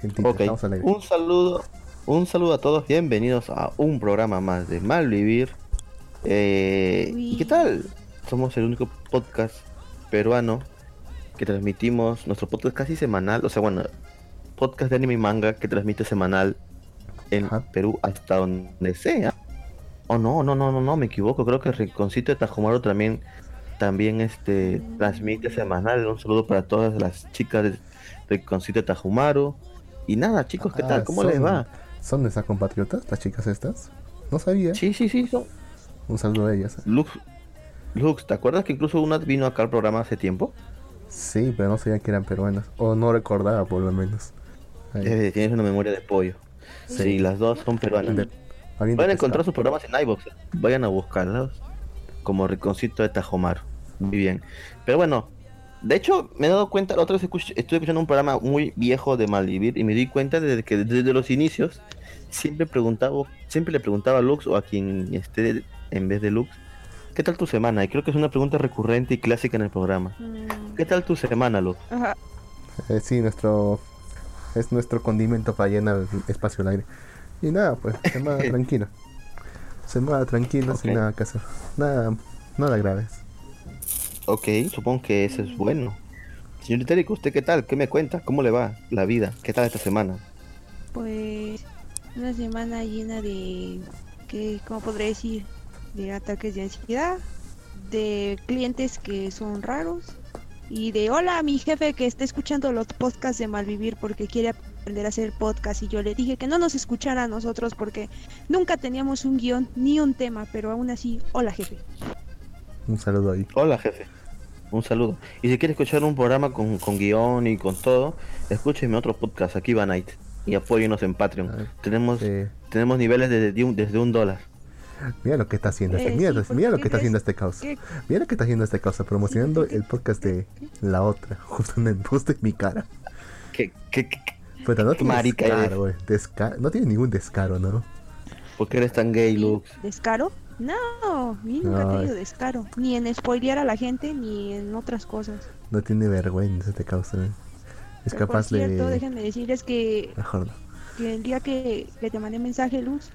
Gentita, Ok, estamos al aire. un saludo, un saludo a todos, bienvenidos a un programa más de Malvivir. Eh, ¿Y qué tal? Somos el único podcast peruano que transmitimos nuestro podcast casi semanal, o sea, bueno, podcast de anime y manga que transmite semanal en Ajá. Perú hasta donde sea. Oh no, no, no, no, no, me equivoco, creo que Rinconcito de Tajumaru también también este transmite semanal. Un saludo para todas las chicas de Rinconcito de Tajumaru. Y nada, chicos, ¿qué Ah, tal? ¿Cómo les va? ¿Son nuestras compatriotas, las chicas estas? No sabía. Sí, sí, sí, son. Un saludo a ellas. Lux, Lux, ¿te acuerdas que incluso una vino acá al programa hace tiempo? Sí, pero no sabía que eran peruanas. O no recordaba, por lo menos. Eh, tienes una memoria de pollo. Sí, Sí. las dos son peruanas. De- de Pueden encontrar sus programas en iVoox. Vayan a buscarlos. Como Riconcito de Tajomaru. Muy bien. Pero bueno, de hecho, me he dado cuenta, la otra vez escuch- estuve escuchando un programa muy viejo de Malvivir y me di cuenta de que desde los inicios siempre preguntaba, siempre le preguntaba a Lux o a quien esté en vez de Lux, ¿qué tal tu semana? Y creo que es una pregunta recurrente y clásica en el programa. Mm, ¿Qué tal tu semana, Lux? Ajá. Eh, sí, nuestro. Es nuestro condimento para llenar el espacio al aire. Y nada, pues, semana tranquila. Semana tranquila, sin Ok. nada que hacer. Nada, nada graves. Ok, supongo que eso es bueno. Señorita Erika, ¿usted qué tal? ¿Qué me cuenta? ¿Cómo le va la vida? ¿Qué tal esta semana? Pues una semana llena de, que, ¿cómo podré decir? De ataques de ansiedad, de clientes que son raros y de hola a mi jefe que está escuchando los podcasts de Malvivir porque quiere aprender a hacer podcast y yo le dije que no nos escuchara a nosotros porque nunca teníamos un guion ni un tema, pero aún así, hola jefe. Un saludo ahí. Hola, jefe. Un saludo. Y si quiere escuchar un programa con, con guion y con todo, escúcheme otro podcast, aquí va Night. Y apóyenos en Patreon. Ay, Tenemos, Eh, tenemos niveles desde un, desde un dólar. mira lo que está haciendo este. Eh, Mira, sí, porque mira lo que ¿qué está haciendo este caos. ¿Qué? Mira lo que está haciendo este causa, promocionando el podcast de la otra, justo en el post de mi cara. ¿Qué, qué, qué- Pero no tiene Marica descaro, güey. Desca- no tiene ningún descaro, ¿no? ¿Por qué eres tan gay, Lux? ¿Descaro? No, a mí nunca he tenido descaro. Ni en spoilear a la gente, ni en otras cosas. No tiene vergüenza este causa. güey. Es Pero capaz por cierto, de... déjenme decirles que, Mejor no. que el día que, que te mandé mensaje, Luz,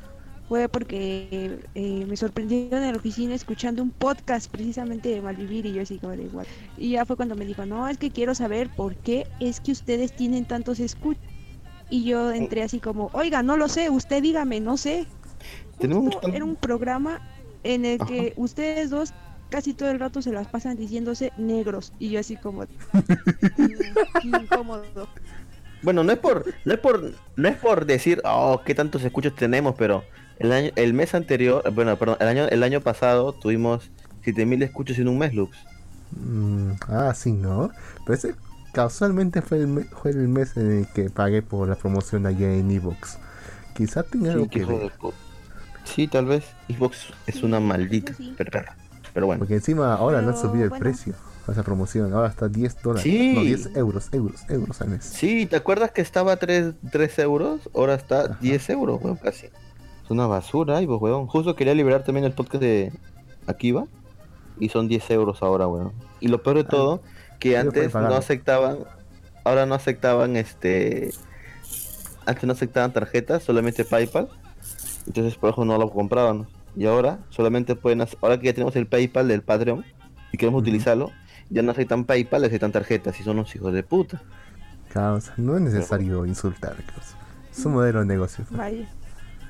fue porque eh, me sorprendió en la oficina escuchando un podcast precisamente de Malvivir y yo así como de igual. Y ya fue cuando me dijo, no, es que quiero saber por qué es que ustedes tienen tantos escuchas. Y yo entré así como, oiga, no lo sé, usted dígame, no sé. Tenemos Justo mucho- Era un programa en el Ajá. que ustedes dos casi todo el rato se las pasan diciéndose negros. Y yo así como, "Mm, qué incómodo. Bueno, no es por, no es por, no es por decir, oh, qué tantos escuchos tenemos, pero el año, el mes anterior, bueno, perdón, el año, el año pasado tuvimos 7000 escuchos en un mes, Lux. Mm, ah, sí, ¿no? Pero ese casualmente fue el, me- fue el mes en el que pagué por la promoción allá en Evox. Quizá tenga algo Sí, qué que ver. Sí, tal vez. Xbox es una maldita sí. perra. Pero bueno. Porque encima ahora no han subido el bueno. precio a esa promoción. Ahora está 10 dólares. Sí. No, 10 euros, euros, euros al mes. Sí, ¿te acuerdas que estaba 3, 3 euros? Ahora está Ajá. 10 euros, weón, casi. Es una basura, ay, pues, weón. Justo quería liberar también el podcast de Akiva. Y son 10 euros ahora, weón. Y lo peor de todo, Ah, pueden antes no aceptaban, ahora no aceptaban este... Antes no aceptaban tarjetas, solamente PayPal. Entonces por eso no lo compraban. Y ahora solamente pueden hacer, ahora que ya tenemos el PayPal del Patreon y queremos utilizarlo, ya no aceptan PayPal, aceptan tarjetas y son unos hijos de puta. Causa, no es necesario insultar, causa. Es un modelo de negocio. Vaya.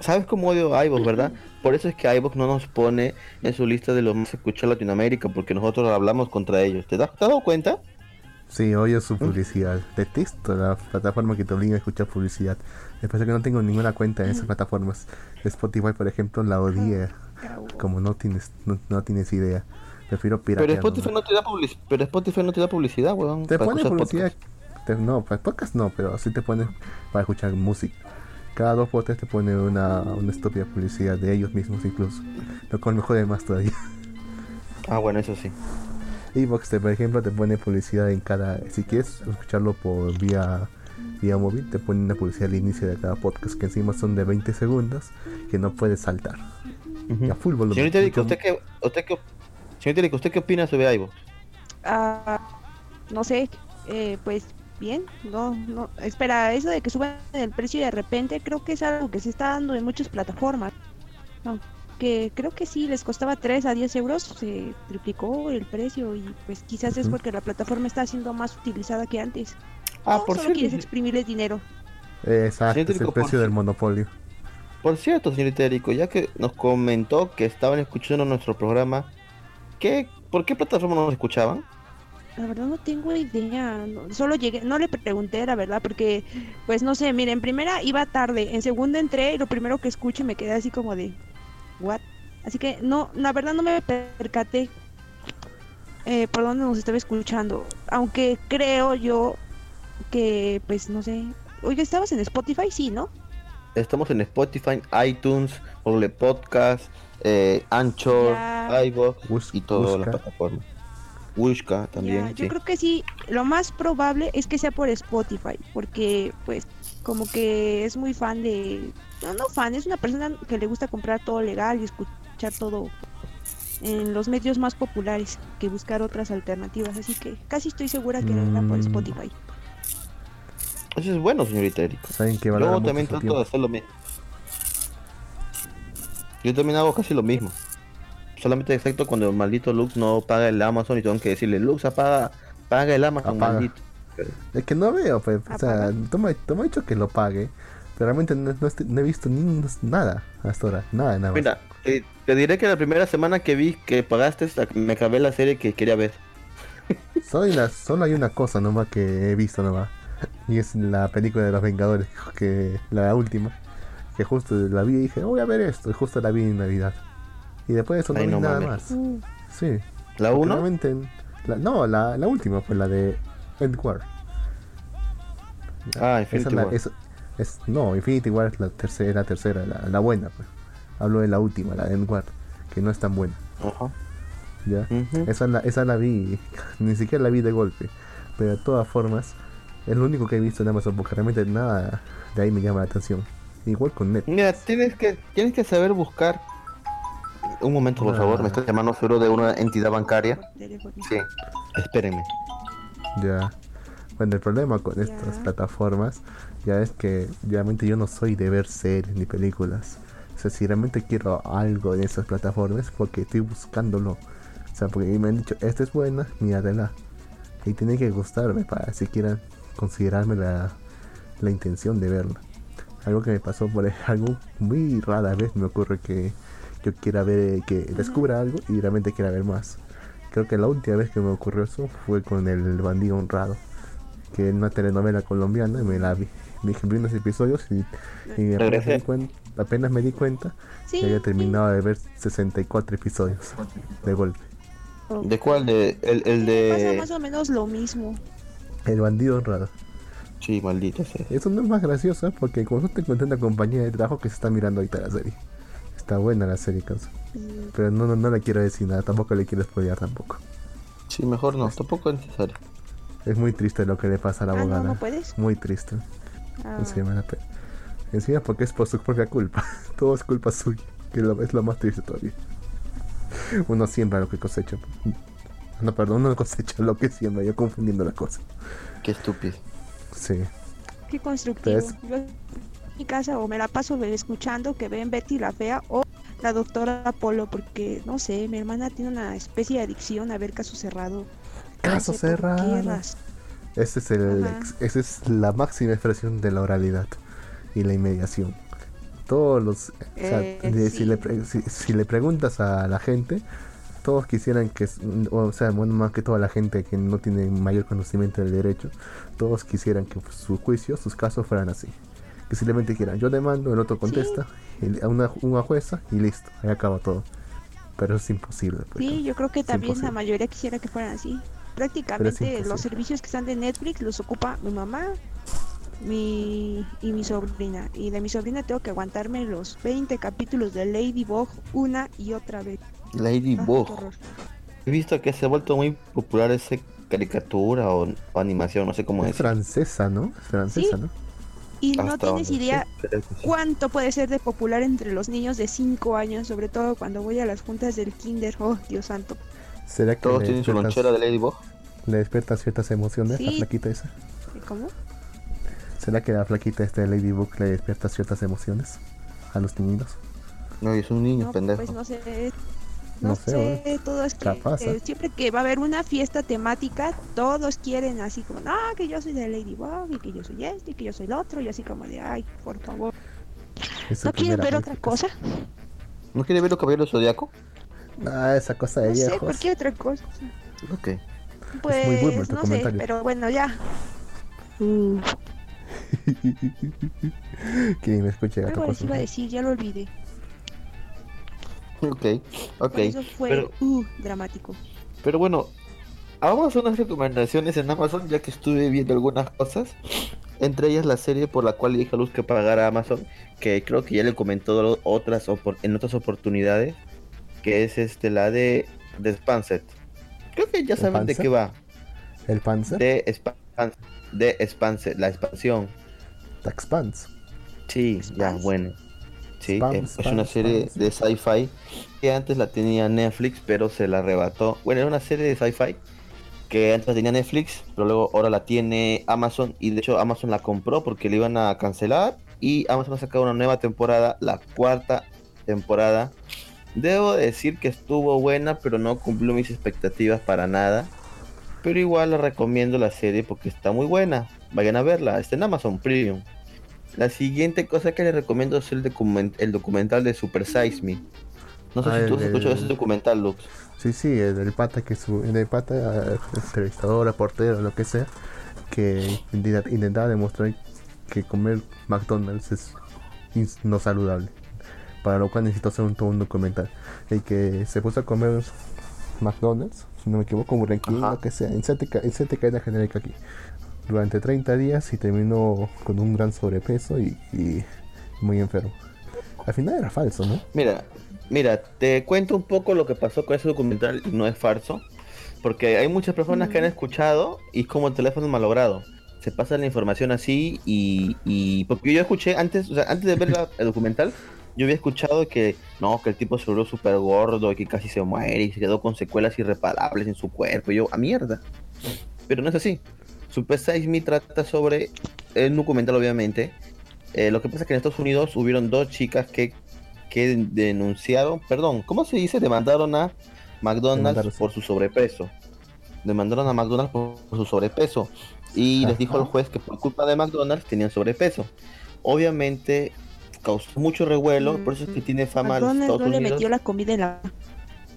¿Sabes cómo odio a iVoox, verdad? Por eso es que iVoox no nos pone en su lista de los más escuchados en Latinoamérica, porque nosotros hablamos contra ellos. ¿Te das, te has dado cuenta? Sí, odio su publicidad. Detesto la plataforma que te obliga a escuchar publicidad. Después de que no tengo ninguna cuenta en esas plataformas. Spotify, por ejemplo, la odia. Cabo. Como no tienes, no, no tienes idea. Prefiero piratear. Pero Spotify no te da publicidad, pero Spotify no te da publicidad, weón. Te pone publicidad. podcast. te- no, para podcast no, pero sí te pone para escuchar música. Cada dos por tres te pone una, una estúpida publicidad de ellos mismos incluso. Lo cual me jode más todavía. Ah, bueno, eso sí. Evox, te- por ejemplo, te pone publicidad en cada. Si quieres escucharlo por vía, vía móvil, te pone una publicidad al inicio de cada podcast que encima son de 20 segundos que no puedes saltar. Ujú. Y a full volumen. Señorita Mucho- ¿usted qué, usted qué, señorita Erika, ¿usted qué opina sobre iVoox? ah, no sé, eh, pues bien, no, no, espera, eso de que suban el precio de repente, creo que es algo que se está dando en muchas plataformas. Aunque creo que sí, les costaba 3 a 10 euros, se triplicó el precio y pues quizás es porque la plataforma está siendo más utilizada que antes. Ah, o por solo cierto, quieres exprimirles dinero. Exacto, es el precio del monopolio. Por cierto, señorita Erico, ya que nos comentó que estaban escuchando nuestro programa, ¿qué, ¿por qué plataforma nos escuchaban? La verdad no tengo idea, no- solo llegué, no le pregunté la verdad, porque pues no sé, mire, en primera iba tarde, en segunda entré y lo primero que escuché me quedé así como de, ¿what? Así que no, la verdad no me percaté eh, por dónde nos estaba escuchando, aunque creo yo que pues no sé, oiga, ¿estabas en Spotify? Sí, ¿no? Estamos en Spotify, iTunes, Google Podcast, eh, Anchor, iVoox y todas las plataformas. Wishka también, Ya, yo sí. creo que sí, lo más probable es que sea por Spotify, porque pues como que es muy fan de, no, no fan, es una persona que le gusta comprar todo legal y escuchar todo en los medios más populares que buscar otras alternativas, así que casi estoy segura que era por Mm. Spotify. Eso es bueno, señorita Erico. Saben que Yo también trato tiempo. de hacer lo mismo. Yo también hago casi lo mismo. Solamente excepto cuando el maldito Lux no paga el Amazon y tengo que decirle, Lux, apaga, paga el Amazon, Apaga. maldito. Es que no veo, pues, o sea, Apaga. toma, toma dicho que lo pague, pero realmente no, no estoy- no he visto ni nada hasta ahora, nada, nada. más. Mira, eh, te diré que la primera semana que vi que pagaste, me acabé la serie que quería ver. Solo, hay una, solo hay una cosa nomás que he visto nomás, y es la película de los Vengadores, que la última, que justo la vi y dije, voy a ver esto, y justo la vi en Navidad. Y después de eso no Ay, vi no nada mames. más. Uh, Sí. ¿La porque 1? realmente la- no, la, la última fue la de End War. Ah, Esa Infinity es la- War. es- es- no, Infinity War es la tercera, la tercera, la, la buena. Pues. Hablo de la última, la de End War, que no es tan buena. Ajá. ¿ya? Ujú. Esa, la, esa la vi, ni siquiera la vi de golpe. Pero de todas formas, es lo único que he visto en Amazon, porque realmente nada de ahí me llama la atención. Igual con Net. Mira, tienes que, tienes que saber buscar. Un momento, por favor, me está llamando seguro de una entidad bancaria. Sí, espérenme. Ya. Bueno, el problema con estas plataformas ya es que realmente yo no soy de ver series ni películas. O sea, si realmente quiero algo de esas plataformas, porque estoy buscándolo. O sea, porque me han dicho, esta es buena, míratela. Y tiene que gustarme para siquiera considerarme la, la intención de verla. Algo que me pasó por algo muy rara vez me ocurre que yo quiera ver, que descubra algo y realmente quiera ver más. Creo que la última vez que me ocurrió eso fue con el bandido honrado, que es una telenovela colombiana y me la vi. Dije, vi unos episodios y, y apenas, me di cuen- apenas me di cuenta Sí, que había terminado de ver 64 episodios de golpe. ¿De cuál? De, el, el Pasa de... más o menos lo mismo. El bandido honrado. Sí, maldito sea. Eso no es más gracioso ¿eh? porque como te encontré una compañía de trabajo que se está mirando ahorita la serie. Está buena la serie, causa. Mm, Pero no, no, no le quiero decir nada, tampoco le quiero spoilear tampoco. Sí, mejor no, tampoco es necesario. Es muy triste lo que le pasa a la Ah, no, abogada. no puedes. Muy triste. Ah, Encima, la pe- Encima porque es por su propia culpa. Todo es culpa suya. Que lo- es lo más triste todavía. Uno siembra lo que cosecha. No, perdón, uno cosecha lo que siembra. Yo confundiendo la cosa. Qué estúpido. Sí. Qué constructivo. Yo mi casa o me la paso escuchando que ven Betty la Fea o la doctora Apolo porque, no sé, mi hermana tiene una especie de adicción a ver caso cerrado. Caso No sé cerrado. Ese es el, ex- esa es la máxima expresión de la oralidad y la inmediación. Todos los, o sea, Eh, si, le pre- si, si le preguntas a la gente, todos quisieran que, o sea, bueno, más que toda la gente que no tiene mayor conocimiento del derecho, todos quisieran que sus juicios, sus casos fueran así. Que simplemente quieran, yo demando, el otro contesta, el- a una, una jueza y listo, ahí acaba todo. Pero es imposible. pues, Sí, yo creo que también la imposible. mayoría quisiera que fueran así. Prácticamente los servicios que están de Netflix los ocupa mi mamá mi y mi sobrina. Y de mi sobrina tengo que aguantarme los 20 capítulos de Ladybug una y otra vez. Ah, Ladybug. horror. He visto que se ha vuelto muy popular esa caricatura o, o animación, no sé cómo Es es. francesa, ¿no? Es francesa, ¿no? Y no tienes idea cuánto puede ser de popular entre los niños de 5 años, sobre todo cuando voy a las juntas del kinder. Oh, Dios santo. ¿Será que Todos tienen su lonchera de Ladybug. le despierta ciertas emociones la Sí. flaquita esa? ¿Cómo? ¿Será que la flaquita esta de Ladybug le despierta ciertas emociones a los niños? No, es un niño, No, pendejo. pues no sé. No No, sé, sé, todo es que ¿eh? siempre que va a haber una fiesta temática, todos quieren así como, no, que yo soy de Ladybug y que yo soy este y que yo soy el otro y así como de, ay, por favor. Es ¿No quieren ver otra cosa? ¿No quiere ver los caballeros del Zodiaco? Ah, esa cosa de No sé, viejos. cualquier otra cosa. Ok. Pues, muy tu no sé, comentario. pero bueno, ya. Uh, Que me escuche gato algo les iba a decir, ya lo olvidé. Ok, ok. Por eso fue Pero, uh, dramático. pero bueno, hacer unas recomendaciones en Amazon, ya que estuve viendo algunas cosas. Entre ellas la serie por la cual le dije a Luz que pagara Amazon, que creo que ya le comentó otras opor- en otras oportunidades, que es este la de The Spanset. Creo que ya ¿The saben de qué va. El Panzer, De Span de Spanset, la expansión. Tax Pants. Sí, ya, bueno. Sí, Spam, es spam, una serie spam. de sci-fi que antes la tenía Netflix, pero se la arrebató. Bueno, era una serie de sci-fi que antes la tenía Netflix, pero luego ahora la tiene Amazon y de hecho Amazon la compró porque le iban a cancelar y Amazon ha sacado una nueva temporada, la cuarta temporada. Debo decir que estuvo buena, pero no cumplió mis expectativas para nada. Pero igual la recomiendo la serie porque está muy buena. Vayan a verla, está en Amazon Premium. La siguiente cosa que les recomiendo es el, document- el documental de Super Size Me. No sé Ah, si tú has escuchado ese documental, Lux. Sí, sí, el del pata que su, el pata, eh, entrevistador, reportero, lo que sea, que intenta- intentaba demostrar que comer McDonald's es no saludable. Para lo cual necesitó hacer un, todo un documental. El que se puso a comer McDonald's, si no me equivoco, un Burger King, lo que sea, inserte, ca- inserte cadena genérica aquí. Durante 30 días y terminó con un gran sobrepeso y, y muy enfermo. Al final era falso, ¿no? Mira, mira, te cuento un poco lo que pasó con ese documental y no es falso. Porque hay muchas personas que han escuchado y es como el teléfono malogrado. Se pasa la información así y, y- porque yo escuché antes, o sea, antes de ver la- el documental, yo había escuchado que no, que el tipo se volvió súper gordo y que casi se muere y se quedó con secuelas irreparables en su cuerpo. Y yo, a mierda. Pero no es así. Super Size Me trata sobre es un documental, obviamente. Eh, lo que pasa es que en Estados Unidos hubieron dos chicas que, que denunciaron, perdón, ¿cómo se dice? Demandaron a McDonald's Demandaron, por su sobrepeso. Demandaron a McDonald's por, por su sobrepeso. Y les dijo al juez que por culpa de McDonald's tenían sobrepeso. Obviamente causó mucho revuelo, por eso es que tiene fama McDonald's Estados no le metió la comida en la...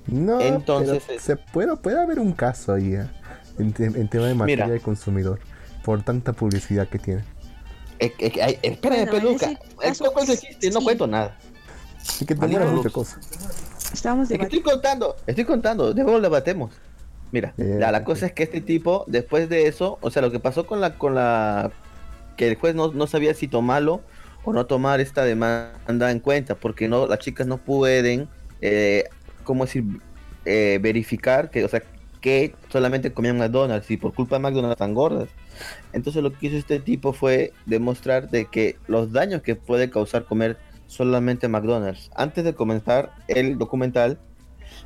No, Entonces, pero eh, se puede, puede haber un caso ahí eh, en, te- en tema de materia Mira. de consumidor por tanta publicidad que tiene. Eh, eh, eh, espérame, Bueno, en peluca. existe, no sí. cuento nada. Así que Adiós, demora mucha Lux. cosa. Estábamos Es que debatiendo. estoy contando, estoy contando, luego lo debatemos. Mira, Eh, la, la cosa es que este tipo, después de eso, o sea, lo que pasó con la, con la, que el juez no, no sabía si tomarlo o no tomar esta demanda en cuenta, porque no, las chicas no pueden, eh, ¿cómo decir? Eh, verificar que, o sea, que solamente comían McDonald's y por culpa de McDonald's están gordas. Entonces lo que hizo este tipo fue demostrar de que los daños que puede causar comer solamente McDonald's. Antes de comenzar el documental,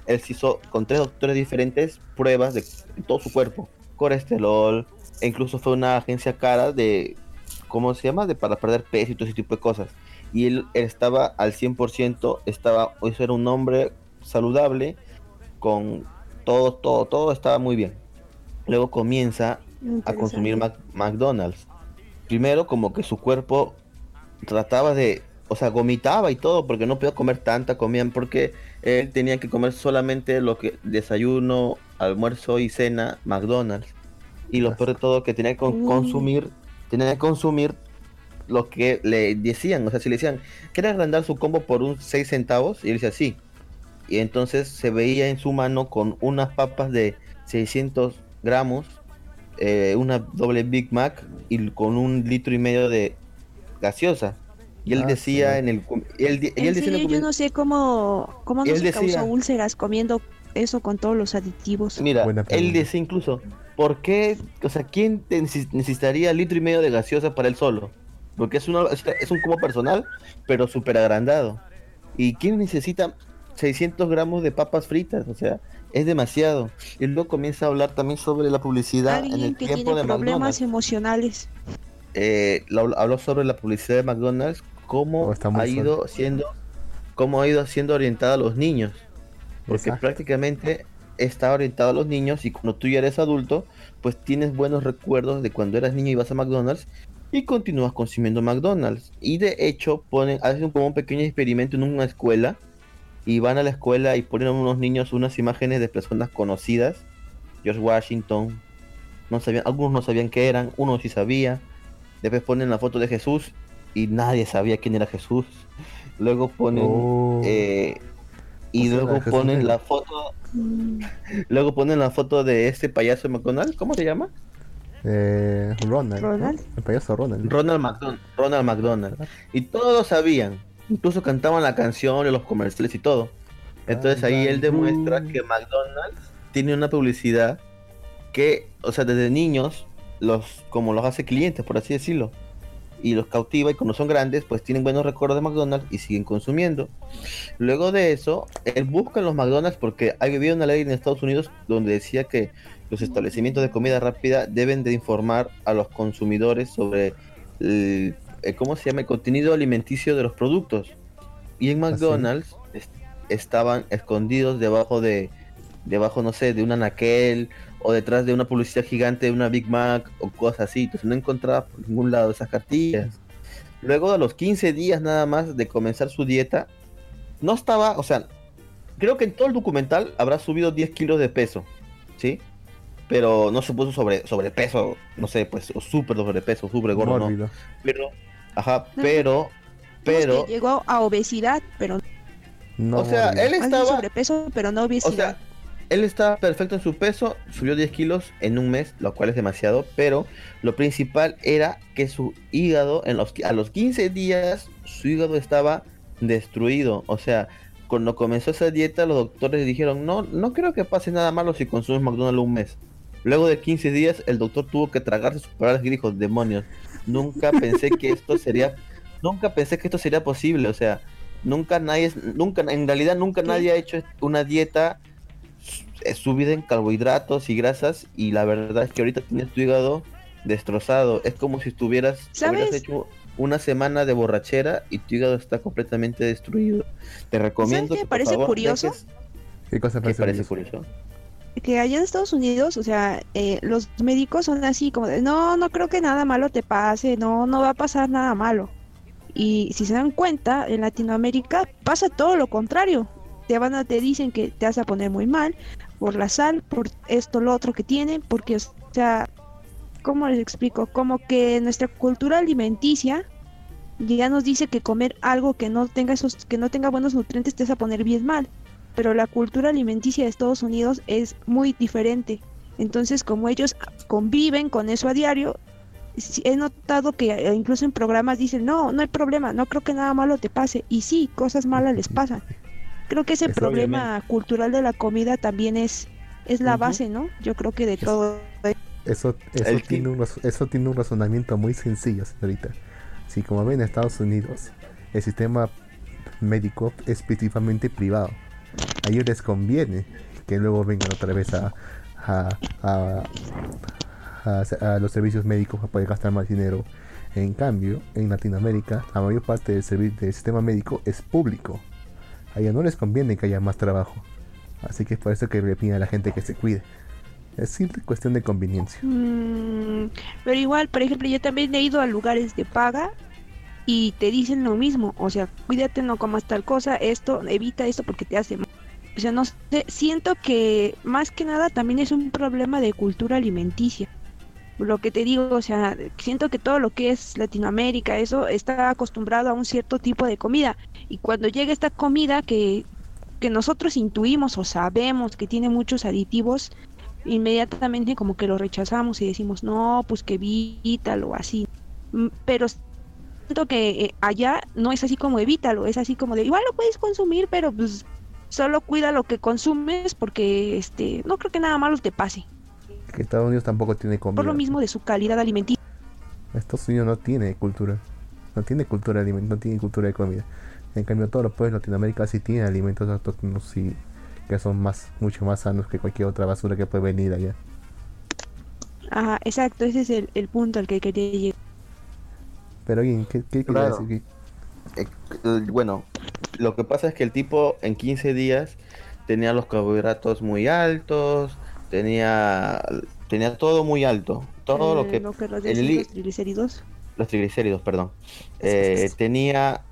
él se hizo con tres doctores diferentes pruebas de todo su cuerpo, colesterol, e incluso fue una agencia cara de, ¿cómo se llama? De para perder peso y todo ese tipo de cosas. Y él, estaba al 100%, estaba, eso era un hombre saludable, con todo, todo, todo estaba muy bien. Luego comienza a consumir Mac- McDonald's. Primero como que su cuerpo trataba de, o sea, vomitaba y todo porque no podía comer tanta comida porque él tenía que comer solamente lo que desayuno, almuerzo y cena McDonald's. Y lo peor de todo que tenía que con- consumir, tenía que consumir lo que le decían, o sea, si le decían, ¿quiere agrandar su combo por un 6 centavos? Y él decía, sí. Y entonces se veía en su mano con unas papas de 600 gramos, eh, una doble Big Mac y con un litro y medio de gaseosa. Y él Ah, decía sí. en el... y él, En él decía en el serio, yo no sé cómo, cómo no Él se decía- causó úlceras comiendo eso con todos los aditivos. Mira, Buena él pregunta. decía incluso, ¿por qué? O sea, ¿quién necesitaría litro y medio de gaseosa para él solo? Porque es, uno, es, un combo personal, pero súper agrandado. ¿Y quién necesita 600 gramos de papas fritas? O sea, es demasiado. Y luego comienza a hablar también sobre la publicidad en Alguien el que tiempo tiene de problemas McDonald's. emocionales. Eh, habló sobre la publicidad de McDonald's, cómo Oh, ha ido siendo, cómo ha ido siendo orientada a los niños. Porque Exacto. prácticamente está orientado a los niños y cuando tú ya eres adulto, pues tienes buenos recuerdos de cuando eras niño y ibas a McDonald's y continúas consumiendo McDonald's. Y de hecho ponen, hacen como un pequeño experimento en una escuela y van a la escuela y ponen a unos niños unas imágenes de personas conocidas. George Washington, no sabían, algunos no sabían qué eran, uno sí sabía. Después ponen la foto de Jesús y nadie sabía quién era Jesús. Luego ponen Oh. eh, y O sea, luego ponen la foto, luego ponen la foto de este payaso de McDonald's, ¿cómo se llama? Eh, Ronald. ¿no? Ronald. El payaso Ronald. Ronald McDonald, Ronald McDonald. Y todos sabían, incluso cantaban la canción y los comerciales y todo. Entonces ahí él demuestra que McDonald's tiene una publicidad que, o sea, desde niños, los como los hace clientes, por así decirlo, y los cautiva y cuando son grandes, pues tienen buenos recuerdos de McDonald's y siguen consumiendo. Luego de eso, él busca en los McDonald's porque hay habido una ley en Estados Unidos donde decía que los establecimientos de comida rápida deben de informar a los consumidores sobre el- ¿cómo se llama? el contenido alimenticio de los productos. Y en ¿Ah, sí? McDonald's es- estaban escondidos debajo de debajo no sé, de un anaquel o detrás de una publicidad gigante de una Big Mac o cosas así. Entonces no encontraba por ningún lado esas cartillas. Luego de los 15 días nada más de comenzar su dieta, no estaba, o sea, creo que en todo el documental habrá subido 10 kilos de peso, ¿sí? Pero no se puso sobre sobrepeso, no sé, pues, o súper sobrepeso, súper gordo, no. Pero, ajá, No. pero, pero, Vimos que llegó a obesidad, pero No o sea, él estaba, sobrepeso, pero no o obesidad. sea, él estaba perfecto en su peso, subió 10 kilos en un mes, lo cual es demasiado, pero lo principal era que su hígado, en los, a los 15 días, su hígado estaba destruido. O sea, cuando comenzó esa dieta, los doctores dijeron, no, no creo que pase nada malo si consumes McDonald's un mes. Luego de 15 días, el doctor tuvo que tragarse sus palabras y dijo, demonios, nunca pensé que esto sería, nunca pensé que esto sería posible. O sea, nunca nadie, nunca, en realidad nunca ¿Qué? nadie ha hecho una dieta eh, subida en carbohidratos y grasas y la verdad es que ahorita tienes tu hígado destrozado. Es como si estuvieras hubieras hecho una semana de borrachera y tu hígado está completamente destruido. Te recomiendo qué que me por parece favor curioso? dejes- ¿Qué cosa ¿Qué parece parece curioso? curioso? Que allá en Estados Unidos, o sea, eh, los médicos son así como de, no, no creo que nada malo te pase, no, no va a pasar nada malo. Y si se dan cuenta, en Latinoamérica pasa todo lo contrario. Te van a, te dicen que te vas a poner muy mal por la sal, por esto, lo otro que tienen, porque, o sea, ¿cómo les explico? Como que nuestra cultura alimenticia ya nos dice que comer algo que no tenga esos, que no tenga buenos nutrientes te vas a poner bien mal pero la cultura alimenticia de Estados Unidos es muy diferente. Entonces, como ellos conviven con eso a diario, he notado que eh, incluso en programas dicen, no, no hay problema, no creo que nada malo te pase. Y sí, cosas malas les pasan. Creo que ese problema cultural de la comida también es, es la base, ¿no? Yo creo que de todo. Eso, eso, El tiene ti- un, eso tiene un razonamiento muy sencillo, señorita. Si como ven en Estados Unidos, el sistema médico es principalmente privado. A ellos les conviene que luego vengan otra vez a, los servicios médicos para poder gastar más dinero. En cambio, en Latinoamérica, la mayor parte del, del sistema médico es público. A ellos no les conviene que haya más trabajo. Así que es por eso que le piden a la gente que se cuide. Es simple cuestión de conveniencia. Mm, pero igual, por ejemplo, yo también he ido a lugares de paga y te dicen lo mismo, o sea, cuídate, no comas tal cosa, esto, evita esto porque te hace mal. O sea, no sé, siento que más que nada también es un problema de cultura alimenticia. Lo que te digo, o sea, siento que todo lo que es Latinoamérica, eso está acostumbrado a un cierto tipo de comida. Y cuando llega esta comida que, que nosotros intuimos o sabemos que tiene muchos aditivos, inmediatamente como que lo rechazamos y decimos, no, pues que evítalo, así. Mm, Pero siento que eh, allá no es así como evítalo, es así como de, igual lo puedes consumir, pero pues solo cuida lo que consumes porque este no creo que nada malo te pase. Que Estados Unidos tampoco tiene comida. Por lo mismo de su calidad alimenticia. Estados Unidos no tiene cultura. No tiene cultura de no tiene cultura de comida. En cambio, todos los pueblos de Latinoamérica sí tienen alimentos autóctonos y que son más, mucho más sanos que cualquier otra basura que puede venir allá. Ajá, exacto, ese es el, el punto al que quería llegar. Pero bien, ¿qué, qué Claro. decir? Eh, eh, bueno, lo que pasa es que el tipo en 15 días tenía los carbohidratos muy altos, tenía tenía todo muy alto, todo lo Eh, que lo que los el triglicéridos. los triglicéridos, perdón. Eh, tenía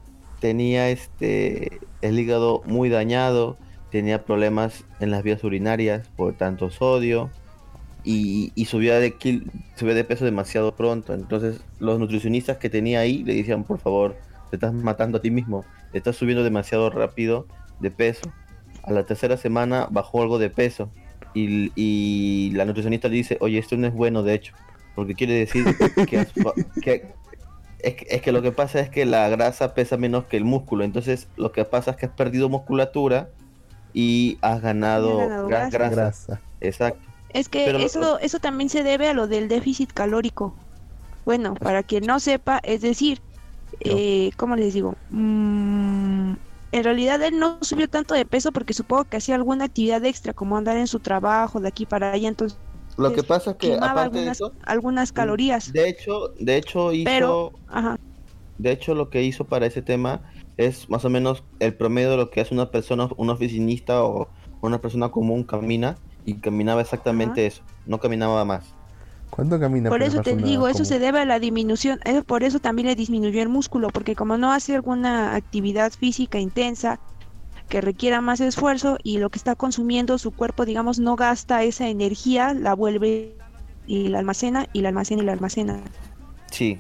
tenía este el hígado muy dañado, tenía problemas en las vías urinarias por tanto sodio y, y subía de kil- subía de peso demasiado pronto. Entonces los nutricionistas que tenía ahí le decían, por favor, te estás matando a ti mismo, te estás subiendo demasiado rápido de peso. A la tercera semana bajó algo de peso y, y la nutricionista le dice, oye, esto no es bueno de hecho, porque quiere decir que, has fa- que- es, que- es que lo que pasa es que la grasa pesa menos que el músculo, entonces lo que pasa es que has perdido musculatura y has ganado, ganado gra- grasa. grasa. Grasa. Exacto. Es que Pero lo- eso, eso también se debe a lo del déficit calórico. Bueno, para quien no sepa, es decir, eh, ¿cómo les digo? Mm, en realidad él no subió tanto de peso porque supongo que hacía alguna actividad extra, como andar en su trabajo de aquí para allá, entonces Lo que pasa es que aparte de algunas, eso, algunas calorías. de hecho, de hecho hizo, Pero, ajá, de hecho lo que hizo para ese tema es más o menos el promedio de lo que hace una persona, un oficinista o una persona común camina y caminaba exactamente eso, no caminaba más. ¿Cuánto camina? por eso te digo, eso común? se debe a la disminución, eh, por eso también le disminuyó el músculo, porque como no hace alguna actividad física intensa que requiera más esfuerzo y lo que está consumiendo su cuerpo, digamos, no gasta esa energía, la vuelve y la almacena y la almacena y la almacena. Sí,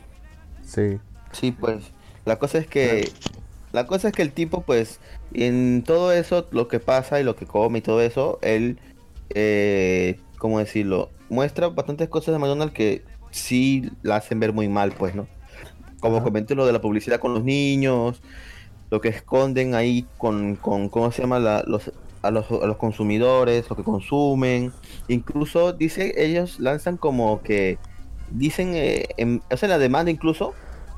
Sí. Sí, pues la cosa es que la cosa es que el tipo pues en todo eso lo que pasa y lo que come y todo eso él eh, cómo decirlo muestra bastantes cosas de McDonald's que sí la hacen ver muy mal pues no como comenté lo de la publicidad con los niños lo que esconden ahí con, con cómo se llama la- los a los, a los consumidores lo que consumen. Incluso dice ellos lanzan como que dicen eh, en, o sea en la demanda incluso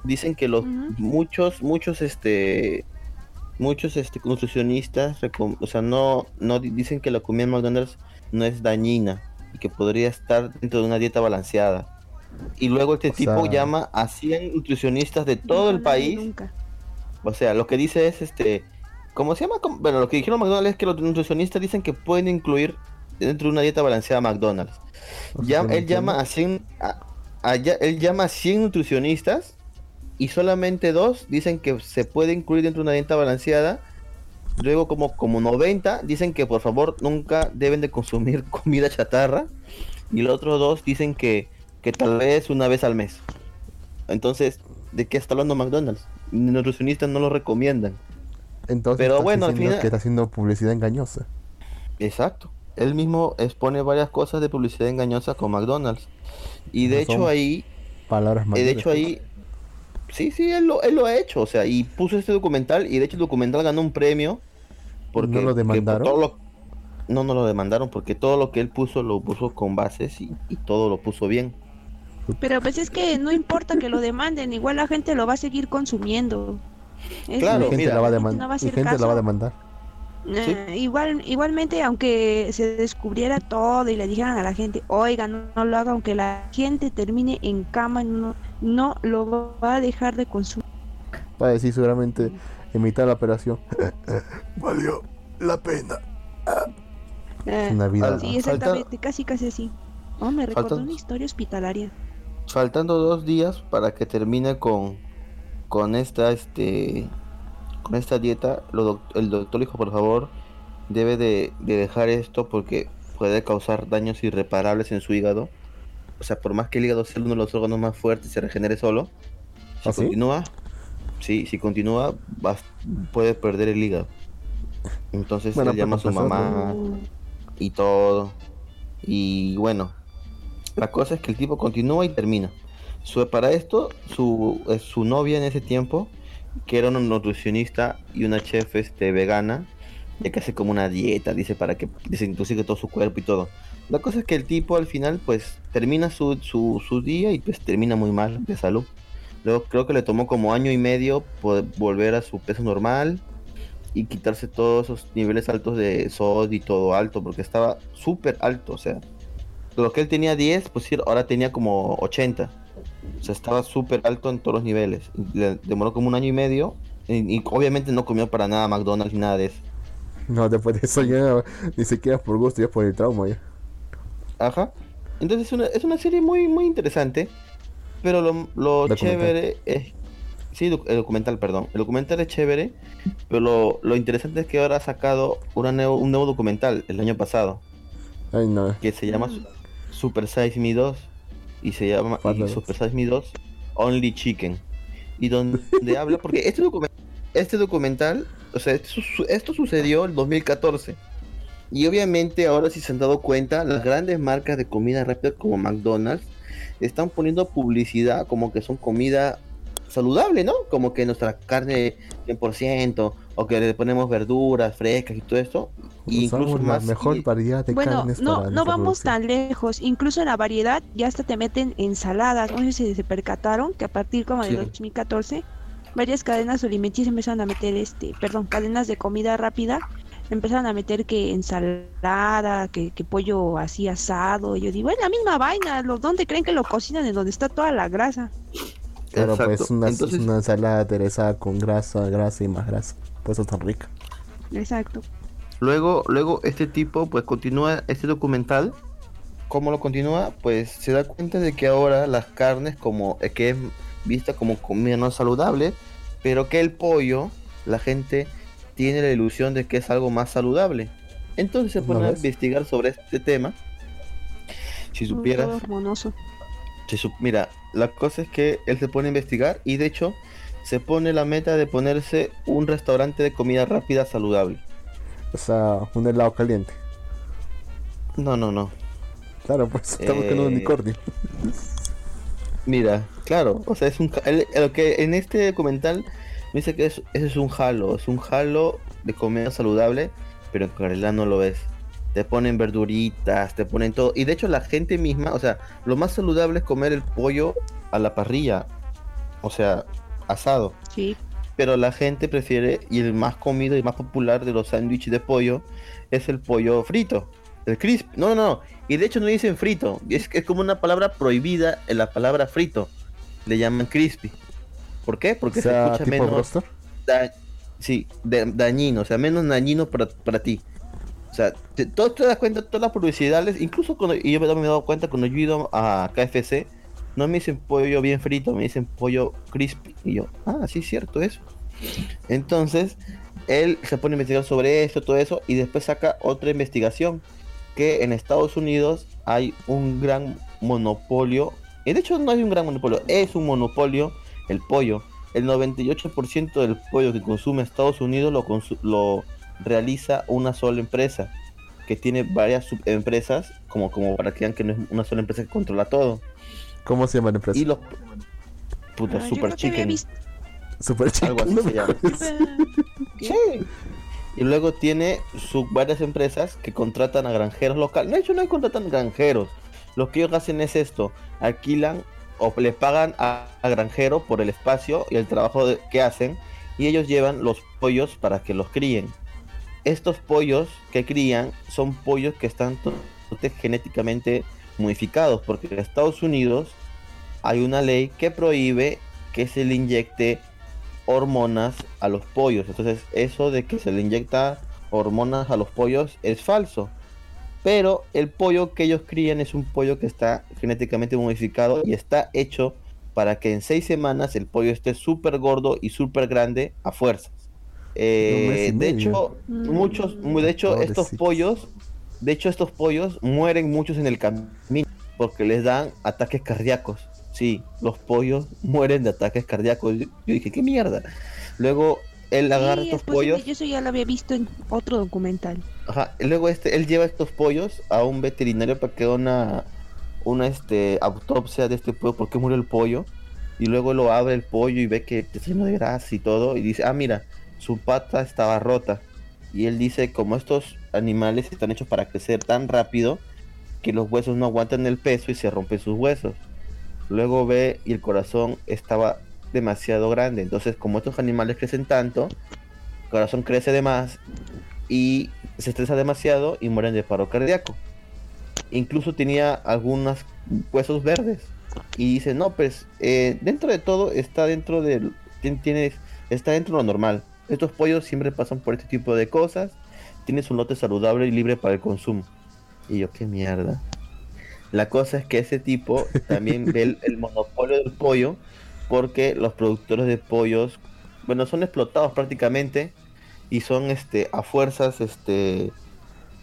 dicen que los muchos muchos este muchos este nutricionistas o sea no no di- dicen que la comida en McDonald's no es dañina y que podría estar dentro de una dieta balanceada y luego este O tipo sea- llama a 100 nutricionistas de todo No el país nunca. o sea lo que dice es este ¿cómo se llama? Bueno lo que dijeron McDonald's es que los nutricionistas dicen que pueden incluir dentro de una dieta balanceada McDonald's O sea, ya, que no él llama a 100 a- a ya- él llama a 100 nutricionistas y solamente dos dicen que se puede incluir dentro de una dieta balanceada. Luego como como 90 dicen que por favor nunca deben de consumir comida chatarra y los otros dos dicen que que tal vez una vez al mes. Entonces, ¿de qué está hablando McDonald's? Nutricionistas no lo recomiendan. Entonces, Pero bueno, al final- que está haciendo publicidad engañosa. Exacto. Él mismo expone varias cosas de publicidad engañosa con McDonald's. Y de No hecho ahí Palabras Eh, mayores. de hecho ahí sí sí él lo, él lo ha hecho o sea y puso este documental y de hecho el documental ganó un premio porque ¿No lo demandaron? todo lo- no no lo demandaron porque todo lo que él puso lo puso con bases y, y todo lo puso bien Pero pues es que no importa que lo demanden, igual la gente lo va a seguir consumiendo. Es- Claro, gente mira. la va a la gente demandar. no va a gente la va a demandar. Eh, igual, igualmente, aunque se descubriera todo y le dijeran a la gente, oiga, no, no lo haga, aunque la gente termine en cama, no, no lo va a dejar de consumir. Va a decir seguramente en mitad de la operación. Valió la pena. Eh, Una vida. sí, Falta- exactamente, casi casi así. Oh, me recordó Faltan- una historia hospitalaria. faltando dos días para que termine con con esta este con esta dieta lo doc- el doctor dijo por favor debe de, de dejar esto porque puede causar daños irreparables en su hígado o sea por más que el hígado sea uno de los órganos más fuertes y se regenere solo si ¿Ah, continúa sí si continúa vas- puede perder el hígado entonces Bueno, él llama a su mamá y todo. Y bueno, la cosa es que el tipo continúa y termina. Su, para esto, su, su novia en ese tiempo, que era una nutricionista y una chef este, vegana, ya que hace como una dieta, dice, para que desintoxique todo su cuerpo y todo. La cosa es que el tipo al final, pues, termina su, su, su día y pues termina muy mal de salud. Luego creo que le tomó como año y medio poder volver a su peso normal. y quitarse todos esos niveles altos de SOD y todo alto, porque estaba súper alto, o sea, lo que él tenía 10, pues ahora tenía como 80. O sea, estaba súper alto en todos los niveles. Le demoró como un año y medio. Y, obviamente no comió para nada McDonald's ni nada de eso. No, después de eso ya ni siquiera por gusto, ya por el trauma ya. Ajá. Entonces es una, es una serie muy, muy interesante. Pero lo, lo chévere es. Sí, el documental, perdón. El documental es chévere. Pero lo, lo interesante es que ahora ha sacado una un nuevo documental el año pasado. Ay, no. Que se llama Super Size Me 2 y se llama Super Size Me 2 Only Chicken. Y donde habla, porque este, este documental, o sea, esto, sucedió en 2014. Y obviamente ahora si se han dado cuenta, las grandes marcas de comida rápida como McDonald's están poniendo publicidad como que son comida saludable, ¿no? Como que nuestra carne 100% o que le ponemos verduras frescas y todo esto. incluso más mejor variedad de bueno, no, no vamos tan lejos. Incluso en la variedad ya hasta te meten ensaladas. No sé si se percataron que a partir como de 2014 varias cadenas alimenticias empezaron a meter este, perdón, cadenas de comida rápida empezaron a meter que ensalada, que, que pollo así asado. Y yo digo, es la misma vaina. ¿Los dónde creen que lo cocinan? En donde está toda la grasa. Claro, pues una, una ensalada aderezada con grasa, grasa y más grasa. Pues eso tan rica. Exacto. Luego, luego este tipo pues continúa este documental. ¿Cómo lo continúa? Pues se da cuenta de que ahora las carnes como eh, que es vista como comida no saludable, pero que el pollo, la gente tiene la ilusión de que es algo más saludable. Entonces se pone a investigar sobre este tema. Si supieras. mira, la cosa es que él se pone a investigar y de hecho se pone la meta de ponerse un restaurante de comida rápida saludable. O sea, un helado caliente. No, no, no. Claro, pues estamos con un eh, unicornio. Mira, claro, o sea, es un lo que en este documental me dice que es, ese es un halo, es un halo de comida saludable, pero en realidad no lo es. Te ponen verduritas, te ponen todo. Y de hecho la gente misma, o sea, lo más saludable es comer el pollo a la parrilla. O sea, asado. Sí. Pero la gente prefiere, y el más comido y más popular de los sándwiches de pollo es el pollo frito. El crisp. No, no, no. Y de hecho no dicen frito. Es, es como una palabra prohibida en la palabra frito. Le llaman crispy. ¿Por qué? Porque se escucha menos. sí, dañino. O sea, menos dañino para, para ti. O sea, te, todo te das cuenta, todas las publicidades, incluso cuando y yo me he dado cuenta cuando yo he ido a KFC, no me dicen pollo bien frito, me dicen pollo crispy. Y yo, ah, sí, cierto, eso. Entonces, él se pone a investigar sobre eso, todo eso, y después saca otra investigación, que en Estados Unidos hay un gran monopolio, y de hecho no hay un gran monopolio, es un monopolio el pollo. El 98% del pollo que consume Estados Unidos lo, lo realiza una sola empresa, que tiene varias subempresas, como, como para que vean que no es una sola empresa que controla todo. ¿Cómo se llama la empresa? Y los. Puta, ah, Super Chicken. Super Chicken. Algo así se llama. sí. Y luego tiene sus varias empresas que contratan a granjeros locales. De hecho, no contratan granjeros. Lo que ellos hacen es esto: alquilan o le pagan a, granjero por el espacio y el trabajo que hacen. Y ellos llevan los pollos para que los críen. Estos pollos que crían son pollos que están genéticamente modificados, porque en Estados Unidos hay una ley que prohíbe que se le inyecte hormonas a los pollos. Entonces, eso de que se le inyecta hormonas a los pollos es falso. Pero el pollo que ellos crían es un pollo que está genéticamente modificado y está hecho para que en seis semanas el pollo esté súper gordo y súper grande a fuerzas. Eh, de hecho, muchos, de hecho, estos pollos de hecho, estos pollos mueren muchos en el camino porque les dan ataques cardíacos. Sí, los pollos mueren de ataques cardíacos. Yo dije, ¿qué mierda? Luego él agarra estos pollos. Yo eso ya lo había visto en otro documental. Ajá, luego este, él lleva estos pollos a un veterinario para que haga una, una este, autopsia de este pollo, por qué murió el pollo. Y luego lo abre el pollo y ve que está lleno de grasa y todo. Y dice, ah, mira, su pata estaba rota. Y él dice, como estos animales están hechos para crecer tan rápido que los huesos no aguantan el peso y se rompen sus huesos. Luego ve y el corazón estaba demasiado grande. Entonces, como estos animales crecen tanto, corazón crece de más y se estresa demasiado y mueren de paro cardíaco. Incluso tenía algunos huesos verdes. Y dice, no, pues eh, dentro de todo está dentro del... Tienes, está dentro de lo normal. Estos pollos siempre pasan por este tipo de cosas. Tienes un lote saludable y libre para el consumo. Y yo, qué mierda. La cosa es que ese tipo también ve el, el monopolio del pollo porque los productores de pollos, bueno, son explotados prácticamente y son este a fuerzas este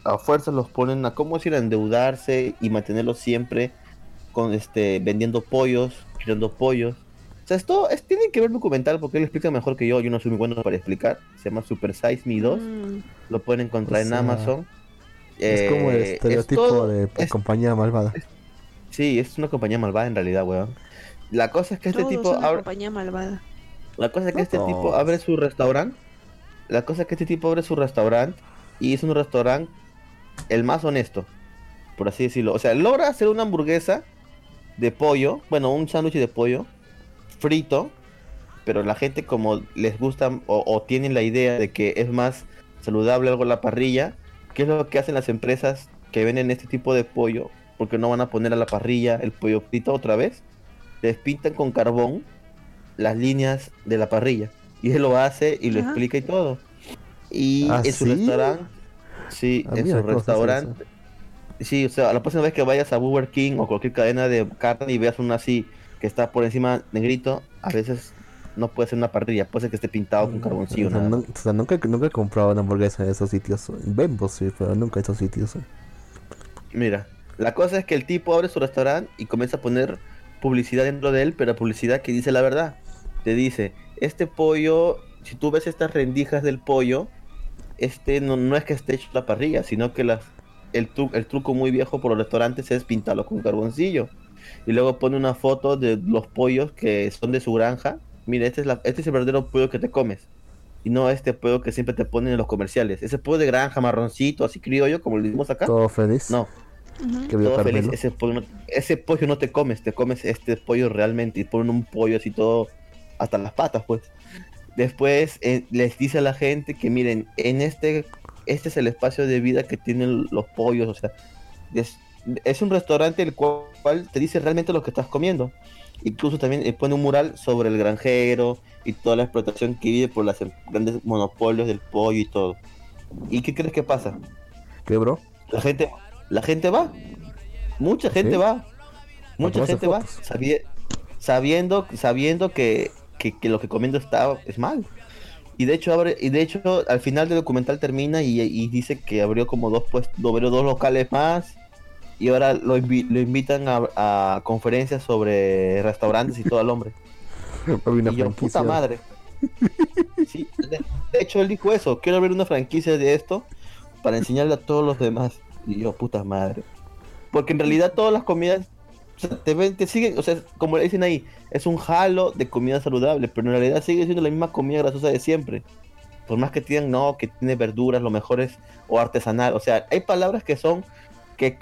a fuerzas los ponen a cómo decir a endeudarse y mantenerlos siempre con este vendiendo pollos criando pollos. O sea esto es, tiene que ver documental porque él explica mejor que yo yo no soy muy bueno para explicar se llama Super Size Me 2 Mm, lo pueden encontrar O en Amazon. es como el Eh, estereotipo todo- de es- compañía malvada. sí es una compañía malvada en realidad weón la cosa es que este todos tipo son una abre- compañía malvada. La cosa es que este tipo abre su restaurante. La cosa es que este tipo abre su restaurante y es un restaurante el más honesto, por así decirlo. O sea, logra hacer una hamburguesa de pollo, bueno, un sándwich de pollo frito, pero la gente como les gusta o, o tienen la idea de que es más saludable algo en la parrilla, ¿qué es lo que hacen las empresas que venden este tipo de pollo? Porque no van a poner a la parrilla el pollo frito otra vez. Les pintan con carbón las líneas de la parrilla. Y él lo hace y lo Ajá. explica y todo. Y ¿Ah, en su sí? restaurante, sí, Ah, en su ¿cómo se hace restaurante. Sí, o sea, la próxima vez que vayas a Burger King o cualquier cadena de carne y veas una así que está por encima negrito, a veces no puede ser una parrilla, puede ser que esté pintado con carboncillo. O sea, no- o sea, nunca, nunca he comprado una hamburguesa en esos sitios. En Bembo sí, pero nunca en esos sitios. Mira, la cosa es que el tipo abre su restaurante y comienza a poner publicidad dentro de él, pero publicidad que dice la verdad. Te dice, este pollo, si tú ves estas rendijas del pollo, este no, no es que esté hecho la parrilla, sino que las, el, tru- el truco muy viejo por los restaurantes es pintarlo con carboncillo. Y luego pone una foto de los pollos que son de su granja. Mira, este es, la, este es el verdadero pollo que te comes. Y no este pollo que siempre te ponen en los comerciales. Ese pollo de granja, marroncito, así criollo, como lo decimos acá. Todo feliz. No, Ujú. Que vio todo feliz. Ese pollo, no, ese pollo no te comes, te comes este pollo realmente. Y ponen un pollo así todo hasta las patas, pues. Después eh, les dice a la gente que miren, en este, este es el espacio de vida que tienen los pollos. O sea, es, es un restaurante el cual te dice realmente lo que estás comiendo. Incluso también eh, pone un mural sobre el granjero y toda la explotación que vive por los grandes monopolios del pollo y todo. ¿Y qué crees que pasa? ¿Qué, bro? La gente, la gente va. Mucha gente ¿Sí? va. Mucha gente va. sabi- sabiendo, sabiendo que, que, que lo que comiendo está es mal. Y de hecho abre, y de hecho al final del documental termina y, y dice que abrió como dos pues abrió dos locales más. Y ahora lo, invi- lo invitan a, a conferencias sobre restaurantes y todo el hombre. Una y yo, puta madre. Sí, de, de hecho él dijo eso, quiero abrir una franquicia de esto para enseñarle a todos los demás. Y yo, puta madre. Porque en realidad todas las comidas te, ven, te siguen, o sea, como le dicen ahí, es un jalo de comida saludable, pero en realidad sigue siendo la misma comida grasosa de siempre. Por más que digan, no, que tiene verduras, lo mejor es, o artesanal. O sea, hay palabras que son, que,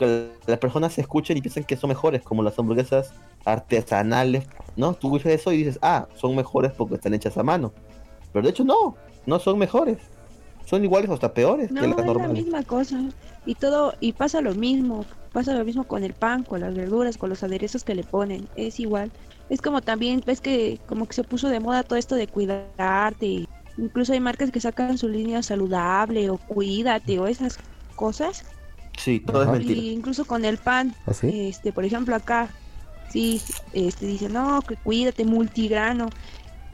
las personas se escuchan y piensan que son mejores, como las hamburguesas artesanales, ¿no? Tú escuchas eso y dices, ah, son mejores porque están hechas a mano. Pero de hecho no, no son mejores. Son iguales o hasta peores No, que es las la normales. misma cosa. Y todo, y pasa lo mismo. Pasa lo mismo con el pan, con las verduras, con los aderezos que le ponen. Es igual. Es como también, ves que como que se puso de moda todo esto de cuidarte. Incluso hay marcas que sacan su línea saludable o cuídate o esas cosas. Sí, todo Ajá. es mentira. Y incluso con el pan, ¿Así? este, por ejemplo acá, sí, este dice, no, que cuídate, multigrano.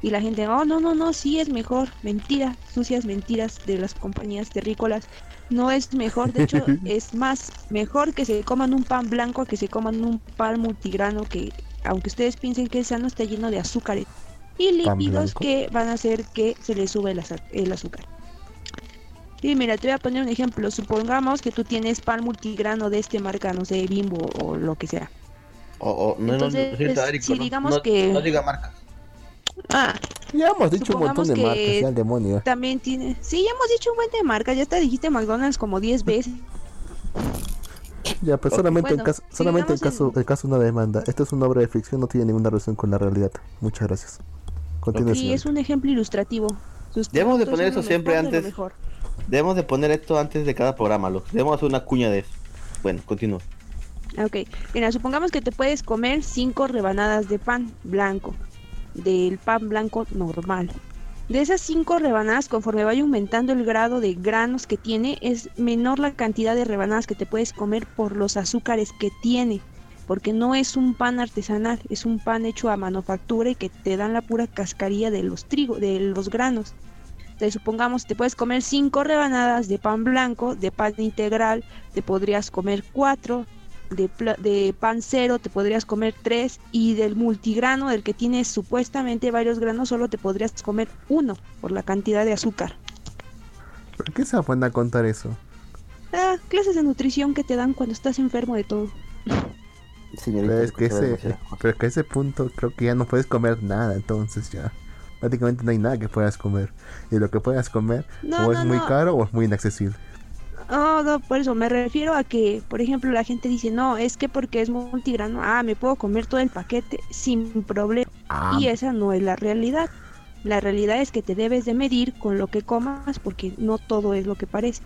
Y la gente, oh, no, no, no, sí es mejor. Mentira, sucias mentiras de las compañías terrícolas. No es mejor, de hecho, es más mejor que se coman un pan blanco a que se coman un pan multigrano que, aunque ustedes piensen que es sano, está lleno de azúcares y ¿Pan lípidos que van a hacer que se le sube el, azúcar. Y mira, te voy a poner un ejemplo. Supongamos que tú tienes pan multigrano de este marca, no sé, Bimbo o lo que sea. O, o- no, no, Entonces, no, digamos no- que- no diga marcas. Ah, Ya hemos dicho un montón de marcas, ya el demonio. también tiene. Sí, ya hemos dicho un buen de marca. Ya te dijiste McDonald's como 10 veces. Ya, pero Ok. solamente en Bueno, caso, solamente en caso, en- en caso de una demanda. Esto es una obra de ficción, no tiene ninguna relación con la realidad. Muchas gracias. Continúe, Sí, es un ejemplo ilustrativo. Sus Debemos de poner eso siempre de antes. mejor. Debemos de poner esto antes de cada programa, lo Debemos hacer una cuña de eso. Bueno, continúo. Ok, mira, supongamos que te puedes comer cinco rebanadas de pan blanco, del pan blanco normal. De esas cinco rebanadas, conforme vaya aumentando el grado de granos que tiene, es menor la cantidad de rebanadas que te puedes comer por los azúcares que tiene. Porque no es un pan artesanal, es un pan hecho a manufactura y que te dan la pura cascarilla de los trigo, de los granos. Entonces, supongamos, te puedes comer cinco rebanadas de pan blanco, de pan integral, te podrías comer cuatro, de, pan cero te podrías comer tres y del multigrano, del que tienes supuestamente varios granos, solo te podrías comer uno por la cantidad de azúcar. ¿Por qué se va a poner a contar eso? Ah, clases de nutrición que te dan cuando estás enfermo de todo. Señorita, Pero es que ese, pero es que ese punto creo que ya no puedes comer nada, entonces ya. Prácticamente no hay nada que puedas comer. Y lo que puedas comer No, o no, es muy no. caro o es muy inaccesible. No, no, por eso me refiero a que, por ejemplo, la gente dice, no, es que porque es multigrano, ah, me puedo comer todo el paquete sin problema. Ah, Y esa no es la realidad. La realidad es que te debes de medir con lo que comas porque no todo es lo que parece.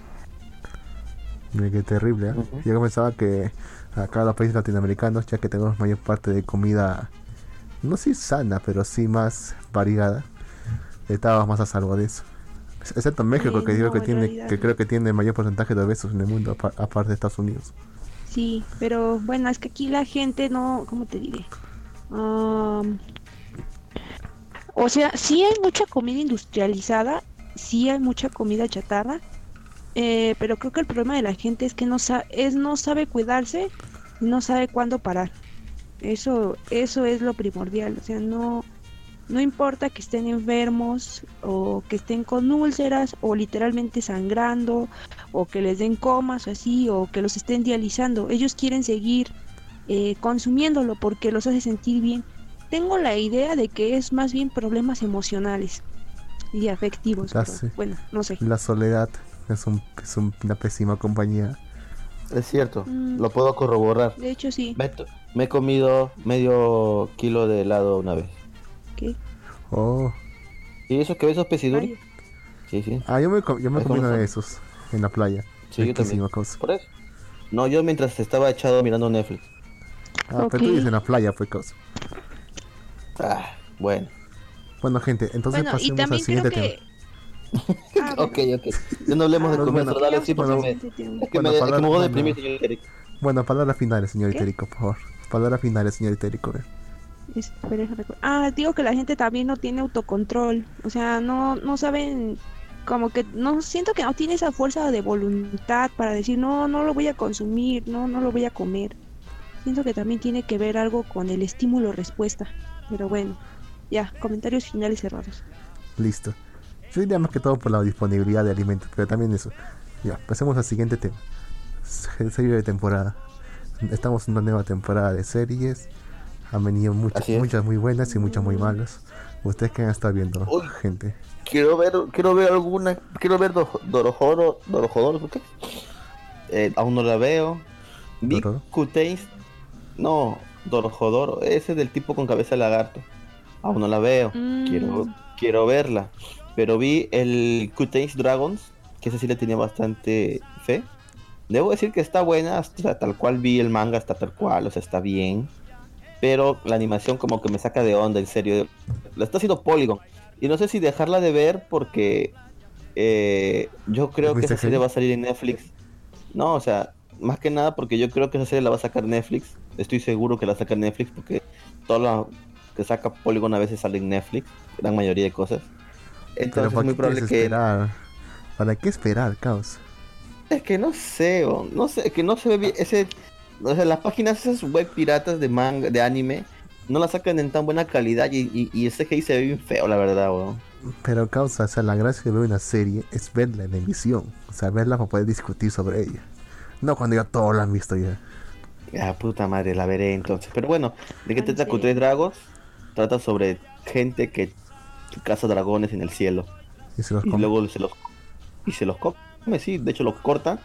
mira qué terrible. ¿eh? Yo pensaba que acá en los países latinoamericanos, ya que tenemos mayor parte de comida, no sé si sana, pero sí más variada, estábamos más a salvo de eso. Excepto México, que digo no, que en tiene, realidad que creo que tiene mayor porcentaje de obesos en el mundo, apa- aparte de Estados Unidos. Sí, pero bueno, es que aquí la gente no, ¿cómo te diré? Am, o sea, sí hay mucha comida industrializada, sí hay mucha comida chatarra, eh, pero creo que el problema de la gente es que no sabe, es no sabe cuidarse y no sabe cuándo parar. Eso, eso es lo primordial, o sea, no, no importa que estén enfermos o que estén con úlceras o literalmente sangrando o que les den comas o así, o que los estén dializando. Ellos quieren seguir eh, consumiéndolo porque los hace sentir bien. Tengo la idea de que es más bien problemas emocionales y afectivos. Bueno, no sé. La soledad es, un, es un- una pésima compañía. Es cierto, Mm. lo puedo corroborar. De hecho, sí. Me he comido medio kilo de helado una vez. ¿Qué? Oh, ¿Y eso que esos pesiduri? Vaya. Sí, sí. ah, yo me, yo me Es comí uno de esos en la playa. Sí, yo también. Cosa. Por eso. No, yo mientras estaba echado mirando Netflix. Ah, pero tú dices en la playa fue cosa. Ah, bueno. Bueno, gente, entonces Bueno, pasemos al siguiente que... tema. Ah, bueno. ok, ok. Ya no hablemos de Ah, comer bueno. saludable, sí, porque Bueno, me, es que Bueno, me, es para- que me voy a bueno. deprimir, señor Eric. Bueno, palabras finales, señor. Itérico, por favor. Palabras finales, señor Itérico. Ah, digo que la gente también no tiene autocontrol. O sea, no, no saben, como que no siento que no tiene esa fuerza de voluntad para decir, no, no lo voy a consumir, no, no lo voy a comer. Siento que también tiene que ver algo con el estímulo-respuesta. Pero bueno, ya, comentarios finales cerrados. Listo. Yo diría más que todo por la disponibilidad de alimentos, pero también eso. Ya, pasemos al siguiente tema. Se- Serie de temporada. Estamos en una nueva temporada de series. Han venido muchas, es. muchas muy buenas y muchas muy malas. ¿Ustedes qué han estado viendo, Uy. gente? Quiero ver, quiero ver alguna, quiero ver Do- Dorojoro, Dorojoro, ¿qué? Eh, aún no la veo. Vi. Q-Taste, no, Dorojodoro, ese del tipo con cabeza de lagarto. Aún no la veo, Mm. quiero, quiero verla. Pero vi el Q-Taste Dragons, que ese sí le tenía bastante fe. Debo decir que está buena, hasta tal cual vi el manga, está tal cual, o sea, está bien. Pero la animación como que me saca de onda, en serio. La está haciendo Polygon. Y no sé si dejarla de ver porque eh, yo creo que ¿Viste esa serie va a salir en Netflix. No, o sea, más que nada porque yo creo que esa serie la va a sacar Netflix. Estoy seguro que la saca Netflix porque todo lo que saca Polygon a veces sale en Netflix, gran mayoría de cosas. Entonces es ¿para muy probable que... esperar? ¿Para qué esperar, caos? Es que no sé, o- no sé, es que no se ve bien. Ese, o sea, las páginas esas web piratas de manga, de anime, no las sacan en tan buena calidad y, y, y el CGI se ve bien feo, la verdad, weón. Pero causa, o sea, la gracia de ver una serie es verla en emisión. O sea, verla para poder discutir sobre ella. No cuando ya todos la han visto ya. Ah, puta madre, la veré entonces. Pero bueno, ¿de qué Ah, trata sí. Q3 Dragos? Trata sobre gente que caza dragones en el cielo. Y se los Y come. luego se los y se los come, sí, de hecho los cortan.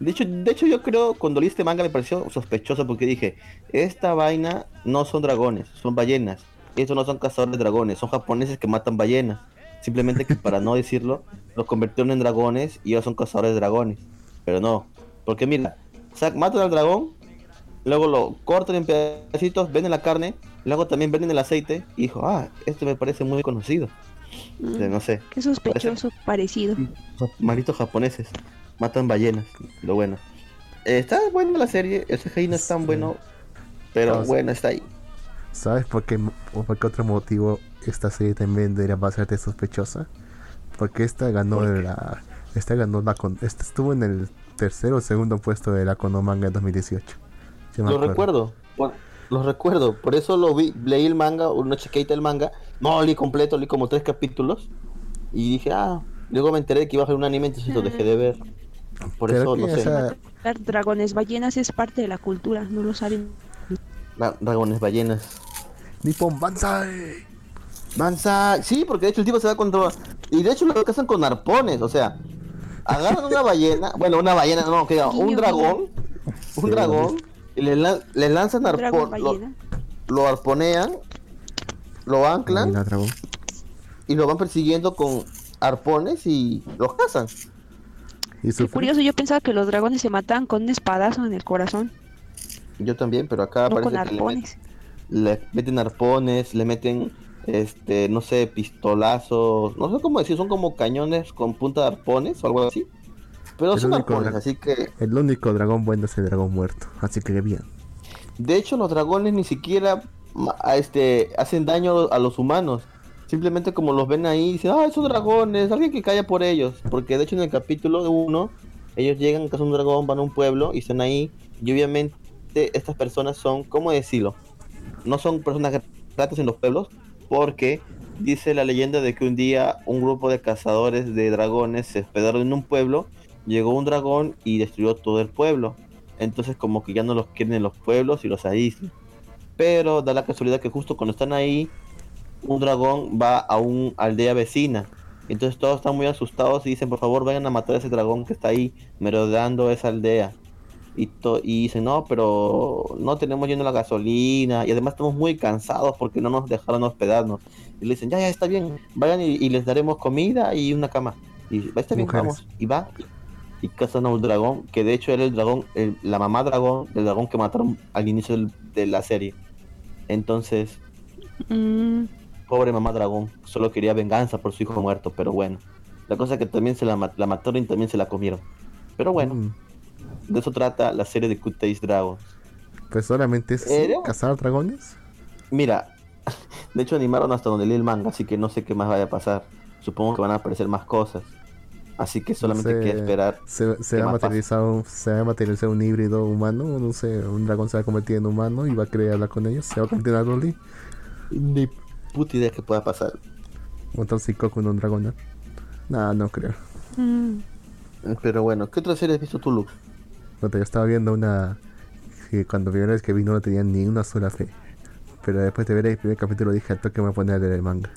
De hecho, de hecho yo creo cuando leí este manga me pareció sospechoso porque dije, esta vaina no son dragones, son ballenas. Estos no son cazadores de dragones, son japoneses que matan ballenas. Simplemente que para no decirlo, los convirtieron en dragones y ellos son cazadores de dragones. Pero no, porque mira, sac- matan al dragón, luego lo cortan en pedacitos, venden la carne, luego también venden el aceite y dijo, ah, esto me parece muy conocido. Mm, De, no sé, Qué sospechoso parecido. malditos japoneses, matan ballenas, lo bueno. Eh, está buena la serie, el CGI no es tan Sí. bueno, pero No, bueno, está ahí. ¿Sabes por qué, o por qué otro motivo esta serie también debería pasarte sospechosa? Porque esta ganó la. Esta ganó la. Con, esta estuvo en el tercer o segundo puesto de la Konomanga en 2018. Sí me Lo recuerdo, por- lo recuerdo, por eso lo vi, leí el manga, una chequeita del manga, no leí completo, leí como tres capítulos y dije, ah, luego me enteré que iba a haber un anime, entonces lo dejé de ver. Por Creo eso, no sé, esa- dragones ballenas es parte de la cultura, no lo saben. la- dragones, ballenas. Nippon Banzai. Mansa, sí, porque de hecho el tipo se va contra... Y de hecho lo cazan con arpones, o sea, agarran una ballena, bueno, una ballena, no, que diga, un dragón, Sí, un dragón, y le, lan- le lanzan arpón, lo, lo arponean, lo anclan Mira, y lo van persiguiendo con arpones y los cazan. Y Qué curioso, yo pensaba que los dragones se mataban con un espadazo en el corazón, Yo también, pero acá no con parece que le, met- le meten arpones, le meten, este, no sé, pistolazos, no sé cómo decir, son como cañones con punta de arpones o algo así. Pero son arpones, así que, El único dragón bueno es el dragón muerto. Así que bien. de hecho, los dragones ni siquiera este, hacen daño a los humanos. Simplemente como los ven ahí, dicen, ah, son dragones, alguien que calla por ellos. Porque de hecho en el capítulo de uno, ellos llegan, cazan un dragón, van a un pueblo y están ahí. Y obviamente estas personas son, ¿cómo decirlo? No son personas gratas en los pueblos, porque dice la leyenda de que un día un grupo de cazadores de dragones se hospedaron en un pueblo, llegó un dragón y destruyó todo el pueblo. Entonces como que ya no los quieren en los pueblos y los aíslan. Pero da la casualidad que justo cuando están ahí, un dragón va a una aldea vecina. Entonces todos están muy asustados y dicen, por favor, vayan a matar a ese dragón que está ahí merodeando esa aldea. Y, to- y dicen, no, pero no tenemos lleno la gasolina y además estamos muy cansados porque no nos dejaron hospedarnos. Y le dicen, ya, ya, está bien, vayan y, y les daremos comida y una cama. Y va, está bien, Mujeres. vamos. Y va y, y cazan a un dragón, que de hecho era el dragón, el- la mamá dragón, del dragón que mataron al inicio del- de la serie. Entonces, Mm, Pobre mamá dragón, solo quería venganza por su hijo muerto, pero bueno. La cosa es que también se la, ma- la mataron y también se la comieron. Pero bueno, Mm, de eso trata la serie de Good Taste Dragon. Pues solamente es Eh, así, no. cazar dragones. Mira, de hecho animaron hasta donde leí el manga, así que no sé qué más vaya a pasar. Supongo que van a aparecer más cosas. Así que solamente sé. queda esperar. Se, se ¿Qué va un, se va a materializar un híbrido humano, no sé, un dragón se va a convertir en humano y va a querer hablar con ellos, se va a convertir en puta idea que pueda pasar. montar un psicó con un dragón. Nah, no creo. mm, Pero bueno, ¿qué otra serie has visto tú? Puta, yo estaba viendo una que cuando primera vez que vi no le tenía ni una sola fe. Pero después de ver el primer capítulo dije al toque me voy a poner el manga.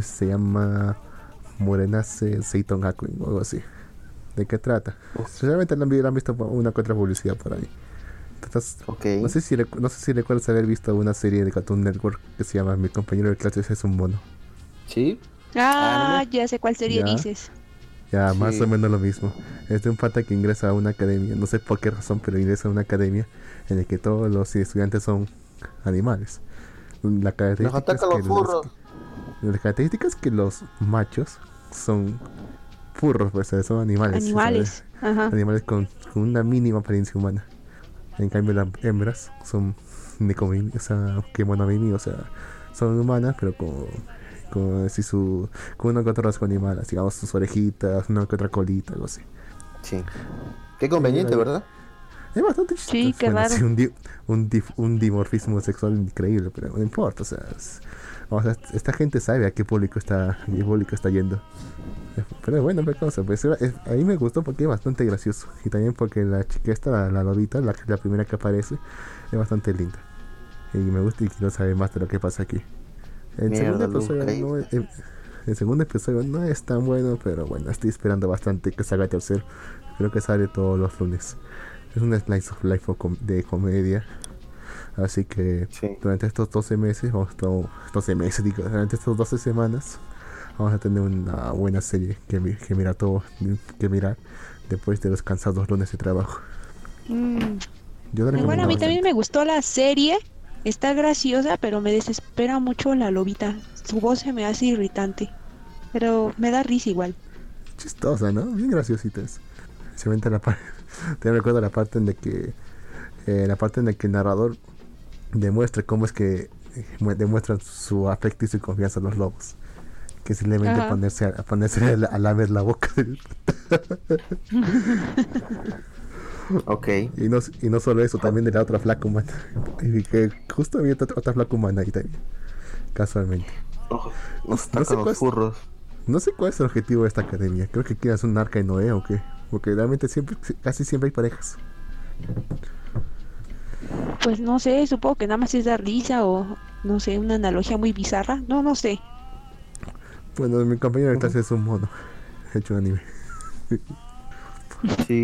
Se llama Murenase Seiton Hakuin o algo así. ¿De qué trata? Seguramente lo han, vi- lo han visto una que otra publicidad por ahí. No sé si no sé si recuerdas haber visto una serie de Cartoon Network que se llama Mi compañero de clases es un mono. ¿Sí? Ah, Ah, no ya sé cuál serie Ya. dices. Ya, más o menos lo mismo. Es de un pata que ingresa a una academia, no sé por qué razón, pero ingresa a una academia en la que todos los estudiantes son animales. La Nos característica es que los características es que los machos son furros, pues son animales. Animales. Animales con, con una mínima apariencia humana. En cambio las hembras son o sea, Kemonomimi, o sea, son humanas, pero con, con, así su, con una que otra rasgo animal, digamos sus orejitas, una que otra colita, algo así. Sí. Qué conveniente, Sí, ¿verdad? Es bastante chistoso. Sí, qué raro. un, di- un, dif- un dimorfismo sexual increíble, pero no importa, o sea, es- o sea, esta gente sabe a qué público está, a qué público está yendo. Pero bueno, cosa, pues era- es- a mí me gustó porque es bastante gracioso. Y también porque la chica esta, la, la lobita, la, la primera que aparece, es bastante linda. Y me gusta y quiero saber más de lo que pasa aquí. El Mierda, segundo, episodio no es, el, el segundo episodio no es tan bueno, pero bueno, estoy esperando bastante que salga el tercero. Creo que sale todos los lunes. Es una slice of life de comedia. Así que Sí. durante estos 12 meses, o esto- 12 meses, digo, durante estas 12 semanas, vamos a tener una buena serie que, que mirar todo, que mirar después de los cansados lunes de trabajo. Mm, Yo Bueno, a mí también me gustó la serie. Está graciosa, pero me desespera mucho la lobita. Su voz se me hace irritante. Pero me da risa igual. chistosa, ¿no? Bien graciosita es. Especialmente la parte, te recuerdo la parte en de que eh, la parte en la que el narrador demuestra cómo es que eh, mu- demuestran su afecto y su confianza a los lobos. Que simplemente Ajá. ponerse a, ponerse a, la- a lamer la boca del- Ok. y no y no solo eso, también de la otra flaca humana. Y que justo había otra, otra flaca humana ahí también. Casualmente. Ojo, No- Nos no sé atacan cuál los es- furros. No sé cuál es el objetivo de esta academia. Creo que quieras un arca de Noé o qué. Porque realmente siempre, casi siempre hay parejas. Pues no sé, supongo que nada más es dar risa o no sé, una analogía muy bizarra. No, no sé. Bueno, mi compañero de clase es un mono. Hecho un anime. Sí,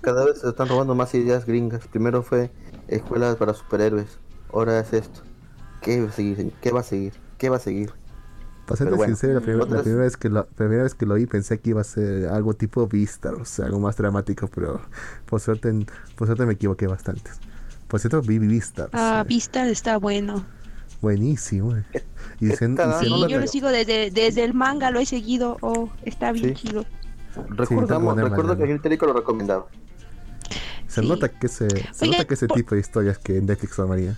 cada vez se están robando más ideas gringas. Primero fue escuelas para superhéroes. Ahora es esto. ¿Qué va a seguir? ¿Qué va a seguir? ¿Qué va a seguir? Para ser bueno, sincero, la, primer- la otras- primera vez que lo, la primera vez que lo vi pensé que iba a ser algo tipo Vistar, o sea, algo más dramático, pero por suerte, por suerte me equivoqué bastante. Por cierto, vi Vistar. Ah, Vista está bueno. buenísimo. eh. Y se Sí, yo lo sigo desde, desde el manga, lo he seguido. Oh, está bien Sí. chido. Recordamos, recuerdo que el técnico lo recomendaba. se sí. nota que ese, se Oiga, nota que ese por- tipo de historias que Netflix tomaría.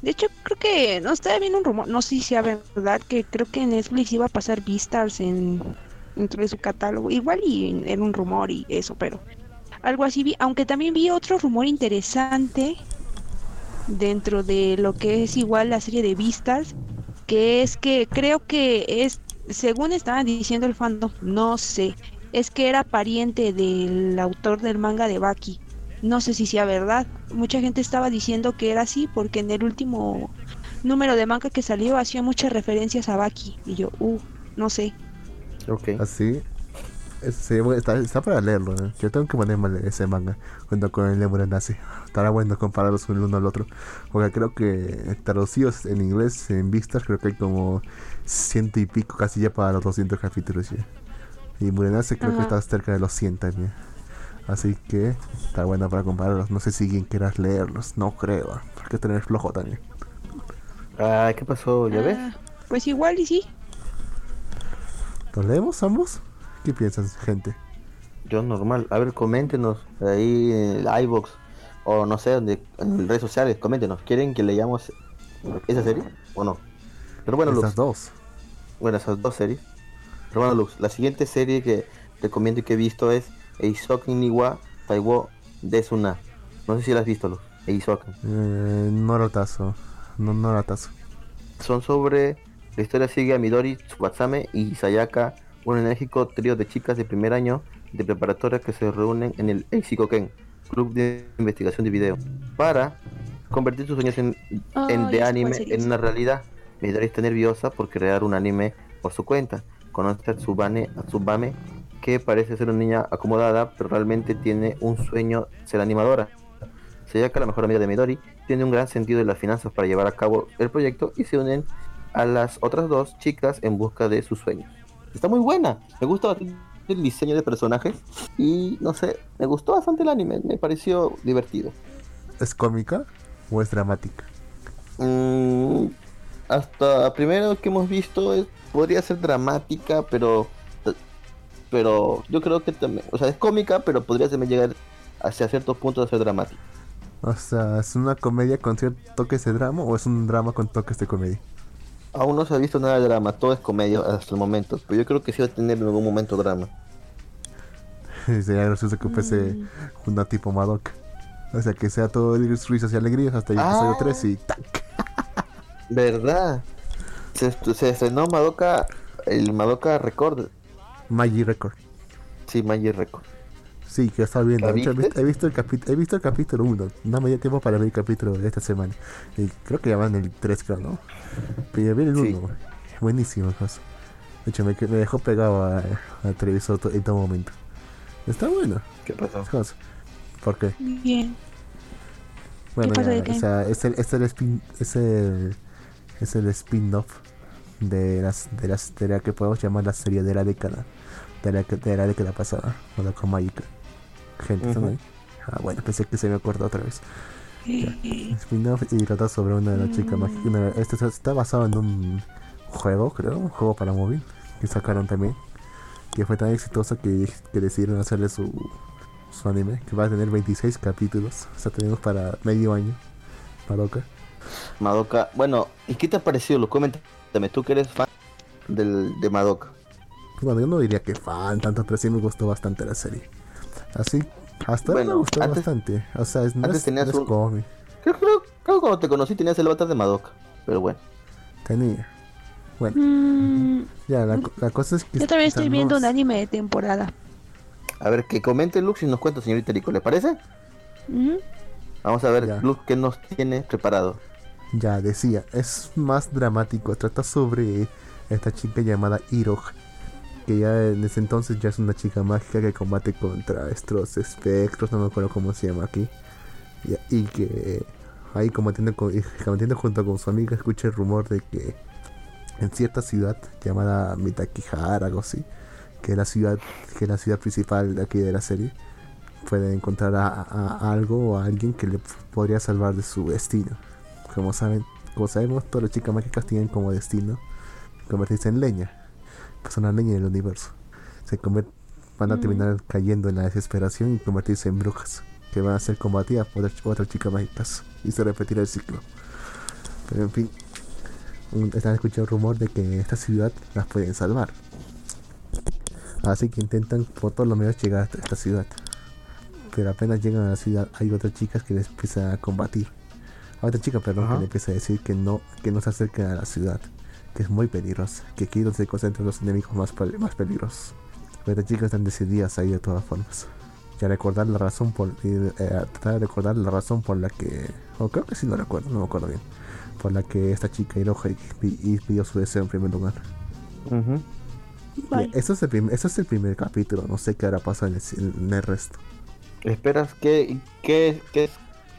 De hecho, creo que no estaba viendo un rumor, no sé si sea verdad, que creo que Netflix iba a pasar Beastars en dentro de su catálogo. Igual y era un rumor y eso, pero algo así vi, aunque también vi otro rumor interesante dentro de lo que es igual la serie de Beastars, que es que creo que es, según estaban diciendo el fandom, no sé, es que era pariente del autor del manga de Baki. No sé si sea verdad. Mucha gente estaba diciendo que era así porque en el último número de manga que salió hacía muchas referencias a Baki. Y yo, uh, no sé. Ok. Así. Sí, bueno, está, está para leerlo. ¿eh? Yo tengo que ponerme a leer ese manga junto con el Lemur Nazi. Estará bueno compararlos el uno al otro. Porque creo que traducidos en inglés, en vistas, creo que hay como ciento y pico, casi ya para los 200 capítulos. ya. Y Murenase creo que está cerca de los 100 también. Así que está bueno para compararlos. No sé si alguien quieras leerlos. No creo. Hay que tener flojo también. Ah, ¿qué pasó? ¿Ya ves? Ah, Pues igual y sí. ¿Los leemos ambos? ¿Qué piensan, gente? Yo normal. A ver, coméntenos ahí en el iBox o no sé, donde, en redes sociales, coméntenos. ¿Quieren que leamos esa serie o no? Pero bueno, Esas Lux, dos. bueno, esas dos series. Pero bueno, Lux, la siguiente serie que recomiendo y que he visto es Eisoken Niwa Taiwo Desuna. No sé si la has visto, Lux. Eisoken. Eh, no rotazo. No, no rotazo. Son sobre la historia sigue a Midori, Tsuwatsame y Sayaka, un enérgico trío de chicas de primer año de preparatoria que se reúnen en el Eisikoken, club de investigación de video, para convertir sus sueños en, de anime en una realidad. Midori está nerviosa por crear un anime por su cuenta. Conoce a Tsubane, a Tsubame, que parece ser una niña acomodada, pero realmente tiene un sueño ser animadora. Sayaka, la mejor amiga de Midori, tiene un gran sentido de las finanzas para llevar a cabo el proyecto y se unen a las otras dos chicas en busca de sus sueños. Está muy buena, me gusta bastante el diseño de personajes y no sé, me gustó bastante el anime, me pareció divertido. ¿Es cómica o es dramática? Mm, hasta primero que hemos visto es- podría ser dramática, pero pero yo creo que también, o sea, es cómica, pero podría también llegar hacia ciertos puntos a ser dramática. O sea, ¿es una comedia con ciertos toques de drama o es un drama con toques de comedia? Aún no se ha visto nada de drama, todo es comedia hasta el momento, pero yo creo que sí va a tener en algún momento drama. Sería gracioso que fuese Mm. una tipo Madoka. O sea, que sea todo risas y alegrías hasta el Ah. episodio 3 y ¡tac! ¿Verdad? Se, se estrenó Madoka, el Madoka Record, Magi Record. sí, Magic Record. Sí, que estaba viendo. ¿La De hecho, he, viste? visto, he visto el capítulo, he visto el capítulo 1. No me dio tiempo para ver el capítulo de esta semana. Y creo que ya van el 3, creo, ¿no? Pero ya vi el 1. Sí. Buenísimo, cosa. De hecho, me, me dejó pegado a- al televisor to- en todo momento. Está bueno. ¿Qué pasó? cosa. ¿Por qué? Bien. Bueno, pasó ya, de qué? o sea, es el, es el spin, es el, es el spin-off de las de las de la que podemos llamar la serie de la década de la, de la década pasada Madoka Magica gente ¿están Ujú. ahí? ah bueno pensé que se me acordó otra vez spin-off y trata sobre una de las chicas mágicas una- este está- está basado en un juego creo un juego para móvil que sacaron también que fue tan exitoso que, que decidieron hacerle su su anime que va a tener 26 capítulos o sea tenemos para medio año Madoka Madoka. Bueno, ¿y qué te ha parecido? Lo coméntame, tú que eres fan del, de Madoka. Bueno, yo no diría que fan tanto, pero sí me gustó bastante la serie. Así, hasta ahora me Bueno, gustó antes- bastante. O sea, es, no, antes es, tenías no es un- cómic. Creo, creo, creo que cuando te conocí tenías el avatar de Madoka. Pero bueno. Tenía. Bueno, Mm, ya, la, co- la cosa es que... yo también estoy viendo un anime de temporada. A ver, que comente Lux y nos cuenta, señorita Rico, ¿le parece? Ujú. Vamos a ver, Ya. Lux, ¿qué nos tiene preparado? Ya, decía, es más dramático. Trata sobre esta chica llamada Irog. Que ya en ese entonces ya es una chica mágica que combate contra estos espectros, no me acuerdo cómo se llama aquí. Ya, y que ahí combatiendo, con, y combatiendo junto con su amiga escucha el rumor de que en cierta ciudad llamada Mitakihara, algo así, que es la ciudad, que es la ciudad principal de aquí de la serie, puede encontrar a, a- a algo o a alguien que le podría salvar de su destino. Como saben, como sabemos, todas las chicas mágicas tienen como destino convertirse en leña, pues son la leña del universo. Se convier- van a terminar cayendo en la desesperación y convertirse en brujas, que van a ser combatidas por otras- chicas mágicas y se repetirá el ciclo. Pero en fin, están escuchando rumor de que en esta ciudad las pueden salvar. Así que intentan por todos los medios llegar hasta esta ciudad. Pero apenas llegan a la ciudad hay otras chicas que les empiezan a combatir. Otra chica, perdón, Ajá. que le empieza a decir que no, que no se acerquen a la ciudad, que es muy peligrosa, que aquí es donde se concentran los enemigos más, pel- más peligrosos. Pero las chicas están decididas a ir de todas formas. Y a recordar la razón por, y, eh, a tratar de recordar la razón por la que, o creo que sí lo recuerdo, no me acuerdo bien, por la que esta chica Hiroha y, y pidió su deseo en primer lugar. Y eso es el primer, eso es el primer capítulo, no sé qué hará pasar en el, en el resto. ¿Esperas? ¿Qué, qué, qué,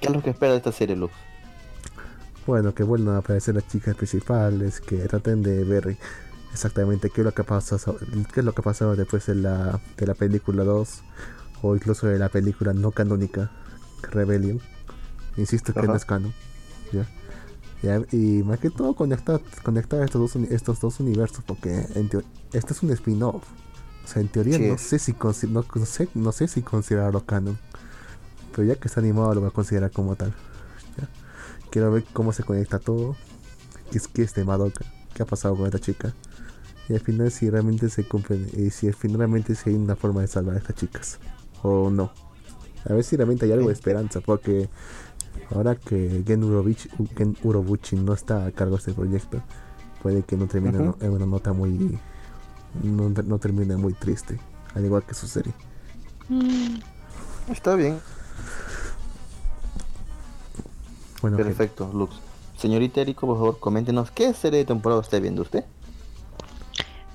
qué es lo que espera de esta serie, Lux? Bueno, que vuelvan a aparecer las chicas principales, que traten de ver exactamente qué es lo que pasa, qué es lo que ha pasado después de la, de la película 2 o incluso de la película no canónica Rebellion. Insisto que no es canon. ¿ya? Ya, Y más que todo conectar, conectar estos dos, estos dos universos, porque en este es un spin-off. O sea, en teoría Sí no sé si no, no sé, no sé si considerarlo canon. Pero ya que está animado lo voy a considerar como tal. Quiero ver cómo se conecta todo. ¿Qué es, qué es de Madoka? ¿Qué ha pasado con esta chica? Y al final si realmente se cumple y si al final realmente si hay una forma de salvar a estas chicas. O no. A ver si realmente hay algo de esperanza. Porque ahora que Gen, Urobuchi, Gen Urobuchi no está a cargo de este proyecto, puede que no termine no- en una nota muy... No, no termine muy triste. Al igual que su serie. Mm, Está bien, Bueno, perfecto, Lux. Señorita Eriko, por favor, coméntenos qué serie de temporada está viendo usted.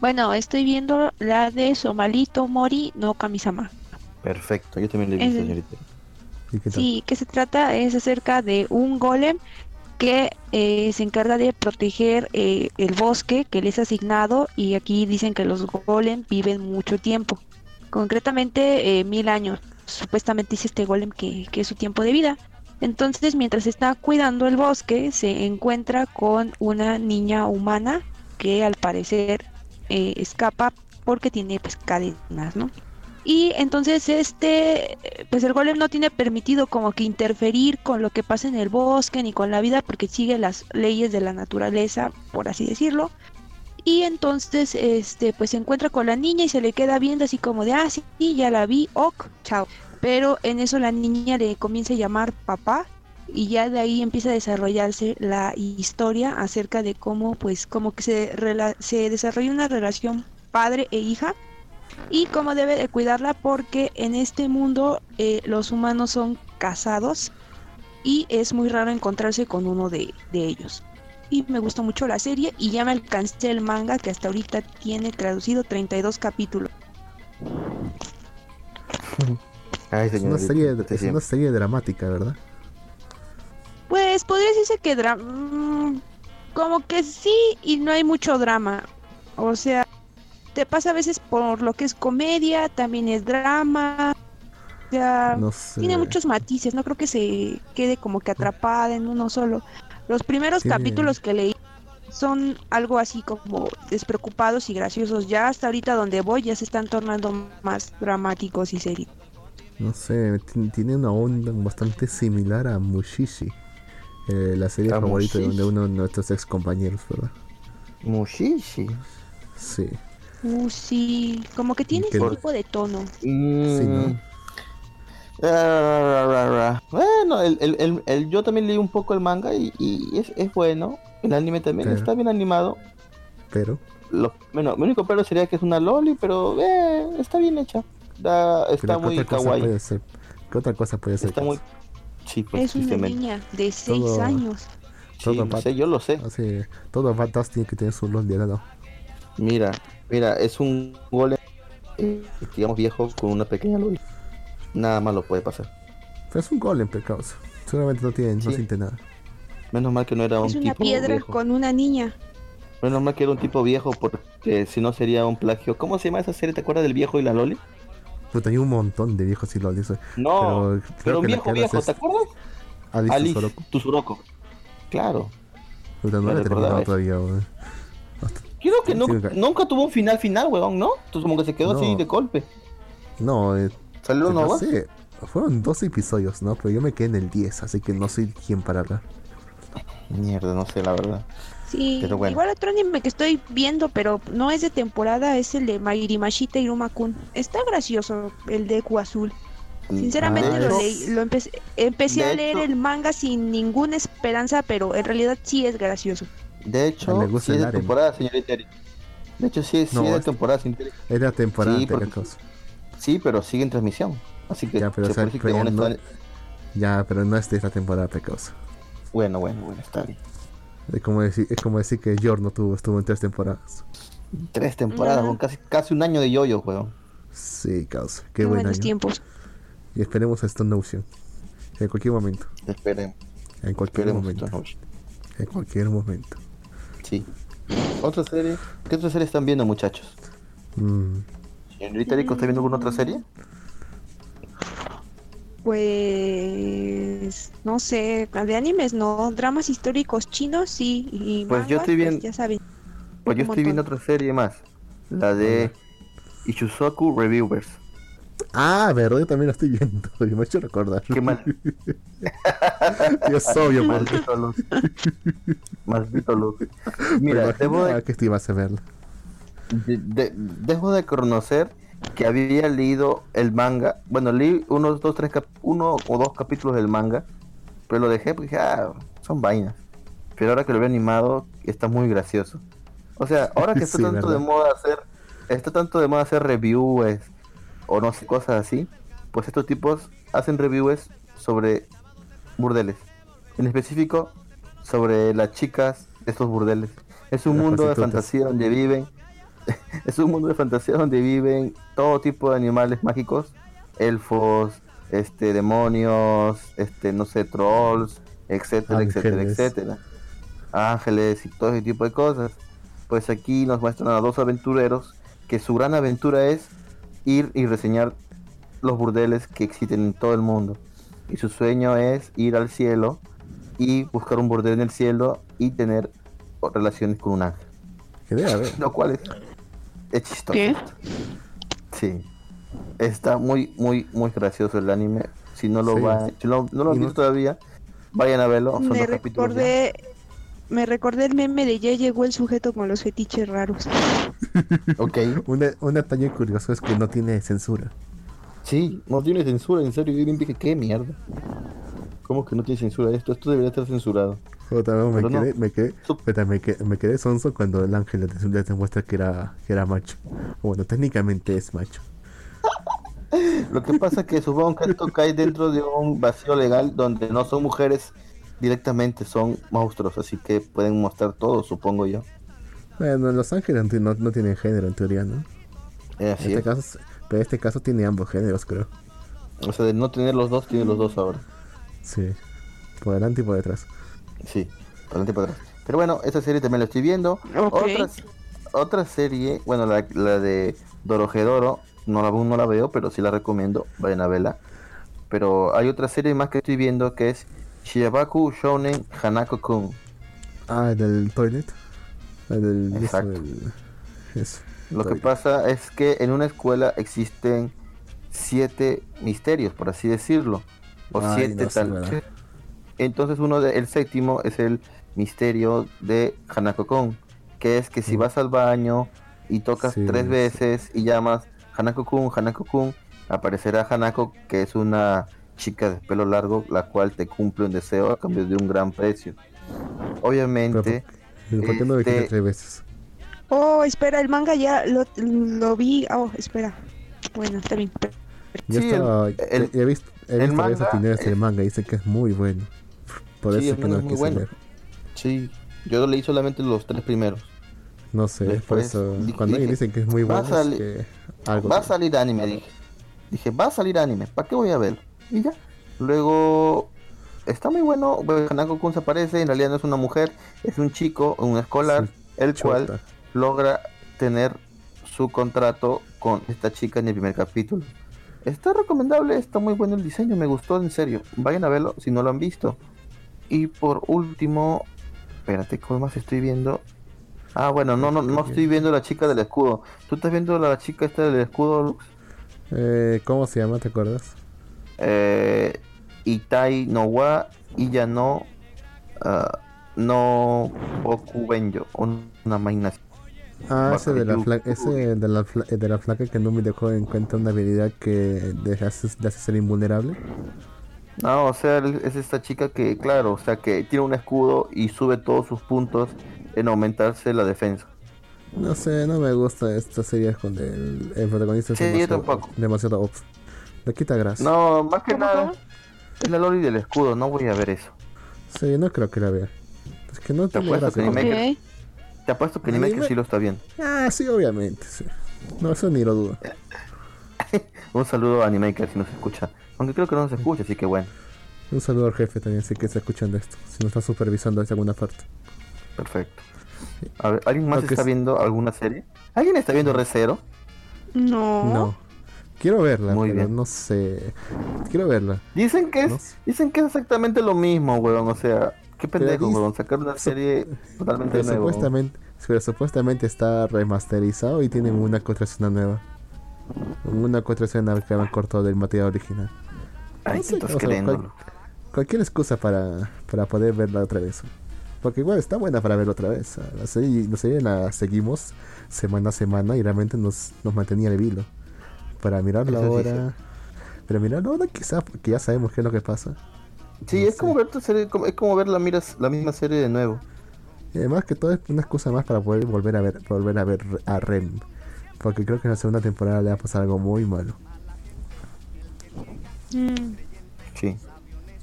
Bueno, estoy viendo la de Somalito Mori no Kamisama. Perfecto, yo también le he visto, Ese- señorita. ¿y? Sí, que se trata es acerca de un golem que eh, se encarga de proteger eh, el bosque que le es asignado y aquí dicen que los golem viven mucho tiempo, concretamente eh, mil años. Supuestamente dice este golem que, que es su tiempo de vida. Entonces, mientras está cuidando el bosque, se encuentra con una niña humana que al parecer eh, escapa porque tiene pues cadenas, ¿no? Y entonces este, pues el golem no tiene permitido como que interferir con lo que pasa en el bosque ni con la vida porque sigue las leyes de la naturaleza, por así decirlo. Y entonces este pues se encuentra con la niña y se le queda viendo así como de, ah, sí, ya la vi, ok, chao. Pero en eso la niña le comienza a llamar papá y ya de ahí empieza a desarrollarse la historia acerca de cómo pues como que se, rela- se desarrolla una relación padre e hija y cómo debe de cuidarla porque en este mundo eh, los humanos son casados y es muy raro encontrarse con uno de, de ellos. Y me gustó mucho la serie y ya me alcancé el manga que hasta ahorita tiene traducido 32 capítulos. Ay, Es una, serie, es una serie dramática, ¿verdad? Pues podría decirse que dra- mm, como que sí y no hay mucho drama. O sea, te pasa a veces por lo que es comedia, también es drama. O sea, No sé. tiene muchos matices, no creo que se quede como que atrapada en uno solo. Los primeros capítulos que leí son algo así como despreocupados y graciosos. Ya hasta ahorita donde voy ya se están tornando más dramáticos y serios. No sé, ti- tiene una onda bastante similar a Mushishi. eh, la serie ¿A favorita de Mushishi? uno de nuestros ex compañeros, ¿verdad? Mushishi. Sí. Uh, sí, como que tiene ¿Qué ese no? tipo de tono. Mm. Ah, ra, ra, ra. Bueno, el, el, el, el- yo también leí un poco el manga y, y es, es bueno. El anime también está bien animado. Pero, Lo, bueno, mi único pero sería que es una loli, pero eh, está bien hecha. Da- está pero ¿qué muy kawaii. puede ser? ¿Qué otra cosa puede ser? Está muy... Sí, pues Es una niña de 6 Todo- años. Sí, todo va- sé, yo lo sé. Así, todo Badass tiene que tener su LOL de lado. Mira, mira, es un golem, eh, digamos viejo, con una pequeña loli. Nada más lo puede pasar. Pero es un golem, pecados. Seguramente no tiene, no Sí. siente nada. Menos mal que no era un Es una tipo piedra viejo. con una niña. Menos mal que era un tipo viejo porque si no sería un plagio. ¿Cómo se llama esa serie? ¿Te acuerdas del viejo y la Loli? Puta, hay un montón de viejos y LOL. Eso. No, Pero pero, un viejo viejo, ¿te acuerdas? Alice, Alice. Tsuruko. Claro. Puta, no la he terminado todavía, weón. Creo que no- nunca tuvo un final final, weón, ¿no? Entonces como que se quedó así No. de golpe. No, eh, ¿Salió no sé. Fueron dos episodios, ¿no? Pero yo me quedé en el 10, así que no soy quien para hablar. Mierda, no sé, la verdad. Sí, Pero bueno. igual otro anime que estoy viendo, pero no es de temporada, es el de Mairimashita Iruma-kun. Está gracioso el de Eku Azul. Sinceramente Ah, lo es- leí, lo empecé, empecé De a leer hecho- el manga sin ninguna esperanza, pero en realidad sí es gracioso. De hecho, Me gusta sí es de temporada, señorita. De hecho, sí, sí No, es de es- temporada, señorita Eri. Era temporada Sí, porque-. Sí, pero sigue en transmisión. Así que Ya, pero, se o sea, puede decir pero que ya no- Ya, pero no es de esta temporada, pecados. Bueno, bueno, bueno, está bien. Es como decir, es como decir que Yor no tuvo, estuvo en tres temporadas. Tres temporadas, con casi, casi un año de yoyo, weón. Sí, causa. Qué Qué buen buenos año. tiempos. Y esperemos a Stone Ocean. En cualquier momento. Esperemos, En cualquier esperemos. momento. En cualquier momento. Sí. ¿Otra serie? ¿Qué otra serie están viendo, muchachos? Mm, Señorita Rico, ¿está viendo alguna otra serie? Pues no sé, de animes no, dramas históricos chinos sí y Pues yo estoy bien- ya saben. Pues yo estoy viendo otra serie más. La de Ichusoku Reviewers. Ah, verdad, yo también la estoy viendo. Y me ha hecho recordar. Qué mal. Y es obvio, Maldito Luz. Maldito Luz. Mira, debo de, que este iba a verla. de- de- dejo de reconocer que había leído el manga. Bueno, leí unos dos, tres, cap- uno o dos capítulos del manga. Pero lo dejé porque dije, ah, son vainas. Pero ahora que lo veo animado, está muy gracioso. O sea, ahora que está Sí, tanto de moda hacer, está tanto de moda hacer reviews o no sé, cosas así, pues estos tipos hacen reviews sobre burdeles. En específico, sobre las chicas de estos burdeles. Es un Las mundo de fantasía donde viven. es un mundo de fantasía donde viven todo tipo de animales mágicos, elfos, este, demonios, este, no sé, trolls, etcétera, etcétera, Ángeles. etcétera. Ángeles y todo ese tipo de cosas. Pues aquí nos muestran a dos aventureros que su gran aventura es ir y reseñar los burdeles que existen en todo el mundo. Y su sueño es ir al cielo y buscar un burdel en el cielo y tener relaciones con un ángel. Lo cual es, es chistoso. ¿Qué? Sí. Está muy, muy, muy gracioso el anime. Si no lo Sí. va, si no, no lo han visto todavía, vayan a verlo. Son Me ya. recordé, me recordé el meme de ya llegó el sujeto con los fetiches raros. Ok. Un, un detalle curioso es que no tiene censura. Sí, no tiene censura, en serio. Yo bien dije, ¿qué mierda? ¿Cómo que no tiene censura esto? Esto debería estar censurado. Otra vez me Pero no. quedé, me quedé, me quedé, me quedé sonso cuando el ángel les, demuestra que era, que era macho. Bueno, técnicamente es macho. Lo que pasa es que supongo que esto cae dentro de un vacío legal donde no son mujeres directamente, son monstruos, así que pueden mostrar todo, supongo yo. Bueno, los ángeles no, no- tienen género en teoría, ¿no? Eh, así este es. caso, pero en este caso tiene ambos géneros, creo. O sea, de no tener los dos, tiene los dos ahora. Sí. Por delante y por detrás. Sí, por adelante y por atrás. Pero bueno, esa serie también la estoy viendo. Otra, otra serie, bueno, la, la de Dorojedoro, no la, aún no la veo, pero sí la recomiendo, vayan a verla. Pero hay otra serie más que estoy viendo que es Shiabaku Shounen Hanako-kun. Ah, el del toilet. El del. eso, Exacto. el- eso, Lo que pasa es que en una escuela existen siete misterios, por así decirlo. O Ay, siete no tal. Entonces uno de, el séptimo es el misterio de Hanako-kun, que es que si Mm. vas al baño y tocas Sí, tres sí. veces y llamas Hanako-kun, Hanako-kun, aparecerá Hanako, que es una chica de pelo largo, la cual te cumple un deseo a cambio de un gran precio. Obviamente, Pero ¿Por qué no lo este- tres veces? Oh, espera, el manga ya lo, lo vi. Oh, espera. Bueno, está bien. Yo sí, estaba. el- el- he visto, he el manga, opiniones del manga. Dicen que es muy bueno. Por Sí, eso el que no manga lo es muy quise bueno. leer. sí, yo leí solamente los tres primeros. No sé, por Después eso. dije- Cuando alguien dije, dice que es muy va bueno, es salir- que algo. Va a salir anime, dije. Dije, va a salir anime, ¿para qué voy a verlo? Y ya. Luego, está muy bueno. bueno, Hanako-kun se aparece, en realidad no es una mujer, es un chico, un escolar, Sí, el cual logra tener su contrato con esta chica en el primer capítulo. Está recomendable, está muy bueno el diseño, me gustó en serio. Vayan a verlo si no lo han visto. Y por último, espérate, ¿cómo más estoy viendo? Ah, bueno, no, no, no estoy viendo la chica del escudo. ¿Tú estás viendo la chica esta del escudo, Lux? Eh, ¿Cómo se llama? ¿Te acuerdas? Eh, Itai no wa Iya no ah, no Boku Benjo, una así. Ah, ese de la, Bakayuki. fla ese de la, fla- de la flaca que no me dejó encuentra una habilidad que le hace, le hace ser invulnerable. No, o sea, es esta chica que, claro, o sea, que tiene un escudo y sube todos sus puntos en aumentarse la defensa. No sé, no me gusta esta serie con el, el protagonista es Sí, yo demasiado, tampoco. demasiado off. Le quita gracia. No, más que ¿Cómo, nada, es la Loli del escudo, no voy a ver eso. Sí, no creo que la vea. Es que no Te gracia. que ¿no? Te apuesto que ni Anime. Maker sí lo está viendo. Ah, sí, obviamente, sí. No, eso ni lo dudo. Un saludo a Animaker si nos escucha. Aunque creo que no nos escucha, así que bueno, Un saludo al jefe también, si que está escuchando esto. Si no está supervisando desde alguna parte. perfecto. A ver, ¿alguien más que está es- viendo alguna serie? ¿Alguien está viendo Recero? No. No. Quiero verla, Muy pero bien. no sé. Quiero verla. Dicen que es, No sé. dicen que es exactamente lo mismo, weón. O sea, qué pendejo, weón. Sacar una serie totalmente Pero nueva. supuestamente, pero supuestamente está remasterizado y tienen una escena nueva. Una escena que han cortado del material original. Ay, no te sé, estás o sea, creyendo. cual- Cualquier excusa para, para poder verla otra vez. Porque igual está buena para verla otra vez. La serie, la serie la seguimos semana a semana y realmente nos, nos mantenía el hilo. Para mirarla ahora. Pero mirarla ahora quizá porque ya sabemos qué es lo que pasa. Sí, no es como ver tu serie, es como ver la, miras, la misma serie de nuevo. Y además que todo es una excusa más para poder volver a ver, volver a ver a Rem. Porque creo que en la segunda temporada le va a pasar algo muy malo. Mm, Sí.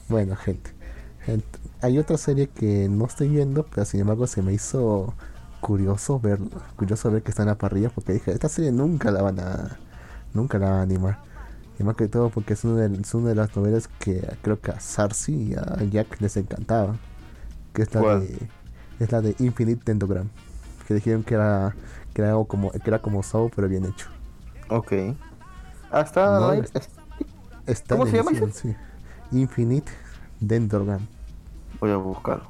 Bueno, gente. Ent- hay otra serie que no estoy viendo, pero sin embargo se me hizo curioso ver, curioso ver que está en la parrilla porque dije, esta serie nunca la van a, nunca la van a animar. Y más que todo porque es una de, es una de las novelas que creo que a Sarsi y a Jack les encantaba. Que es la ¿Cuál? de, es la de Infinite Tendogram. Que dijeron que era, que era algo como, que era como Saw pero bien hecho. Ok. Ah, está. No, es- Está ¿Cómo se llama sí. Infinite Dendrogram. Voy a buscarlo.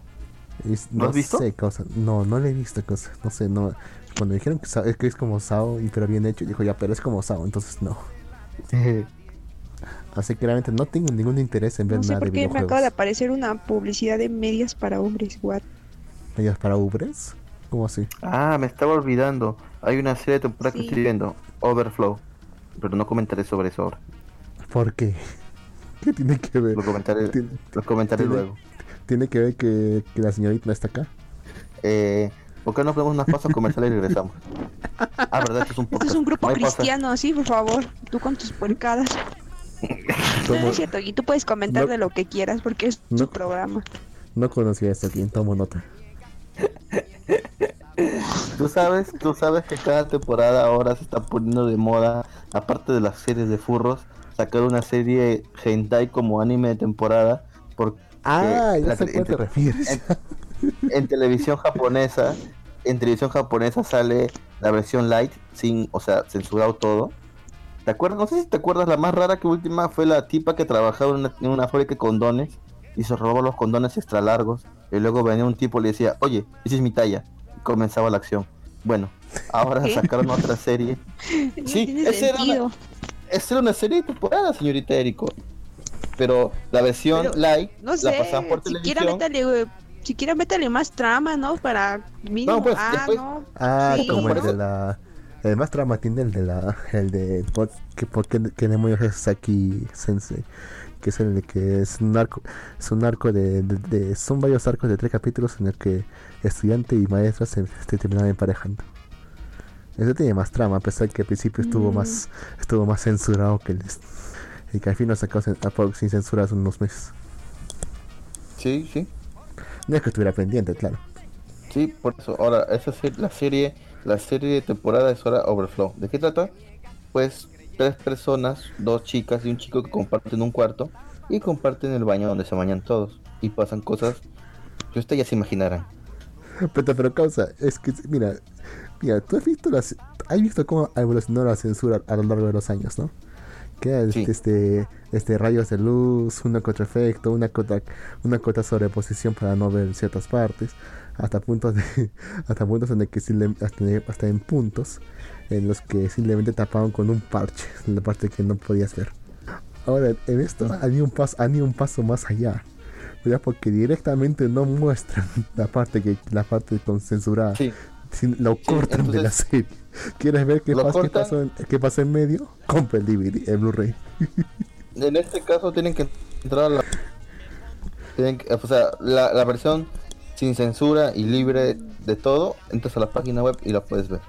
Es- ¿Lo no has visto? sé, cosa. No, no le he visto cosa. No sé, no. Cuando dijeron que, Sao- es que es como Sao, y pero bien hecho, dijo ya, pero es como Sao, entonces no. Así que realmente no tengo ningún interés en ver no sé nada por de qué me acaba de aparecer una publicidad de medias para hombres. What? ¿Medias para Ubres? ¿Cómo así? ah, me estaba olvidando. Hay una serie de temporada que Sí. estoy viendo. Overflow. Pero no comentaré sobre eso ahora. ¿Por qué? ¿Qué tiene que ver? Lo comentaré, Tiene, lo comentaré tiene- luego. tiene que ver que, que la señorita no está acá. Eh, ¿Por qué no ponemos unas pausas comerciales y regresamos? Ah, verdad, esto es un Esto podcast. es un grupo No hay pausa. cristiano, sí, por favor. Tú con tus puercadas. No, Tomo- es cierto, y tú puedes comentar No. de lo que quieras porque es No. tu programa. no conocía esto aquí, tomo nota. Tú sabes, tú sabes que cada temporada ahora se está poniendo de moda, aparte de las series de furros, sacar una serie hentai como anime de temporada. Porque Ah, ya la- sé a cuál te refieres. en- en televisión japonesa, en televisión japonesa sale la versión light, sin, o sea, censurado todo. ¿Te acuerdas? No sé si te acuerdas, la más rara que última fue la tipa que trabajaba en una, en una fábrica de condones y se robaba los condones extra largos. Y luego venía un tipo y le decía, oye, esa es mi talla. Y comenzaba la acción. Bueno, ahora ¿Qué? sacaron otra serie. No Sí, esa era sentido. Esa era una serie de temporada, señorita Erico. Pero la versión Pero, light No la sé, pasaban por siquiera televisión. métale, güey, siquiera métale más trama, ¿no? Para mínimo. No, pues, ah, después- no. Ah, Sí. como el de la. El más trama tiene el de la. El de. ¿Por qué, por qué, qué demonios es Saki Sensei? Que es el de que es un arco. Es un arco de, de- de- Son varios arcos de tres capítulos en el que estudiante y maestra se, se terminan emparejando. Ese tiene más trama, a pesar que al principio estuvo Mm. más. Estuvo más censurado que el. Y que al fin lo sacó sin, sin censura hace unos meses. Sí, sí. No es que estuviera pendiente, claro. Sí, por eso. Ahora, esa es la serie, la serie de temporada es ahora Overflow. ¿De qué trata? Pues tres personas, dos chicas y un chico que comparten un cuarto y comparten el baño donde se bañan todos y pasan cosas que ustedes ya se imaginarán. Pero, pero causa, es que, mira, mira, tú has visto las, has visto cómo evolucionó la censura a lo largo de los años, ¿no? Que Sí. este, este rayos de luz, una contra efecto, una contra, una contra sobreposición para no ver ciertas partes, hasta puntos de, hasta puntos en el que hasta, hasta en puntos en los que simplemente tapaban con un parche la parte que no podías ver. Ahora, en esto ido un paso, ido un paso más allá. Porque directamente no muestran la parte que la parte con censurada, Sí, sin- lo cortan de la serie. ¿Quieres ver qué, pasa, qué, pasó en, qué pasa en medio? Compra el DVD, el Blu-ray. en este caso tienen que entrar a la, tienen que- o sea, la, la versión sin censura y libre de todo, entras a la página web y la puedes ver.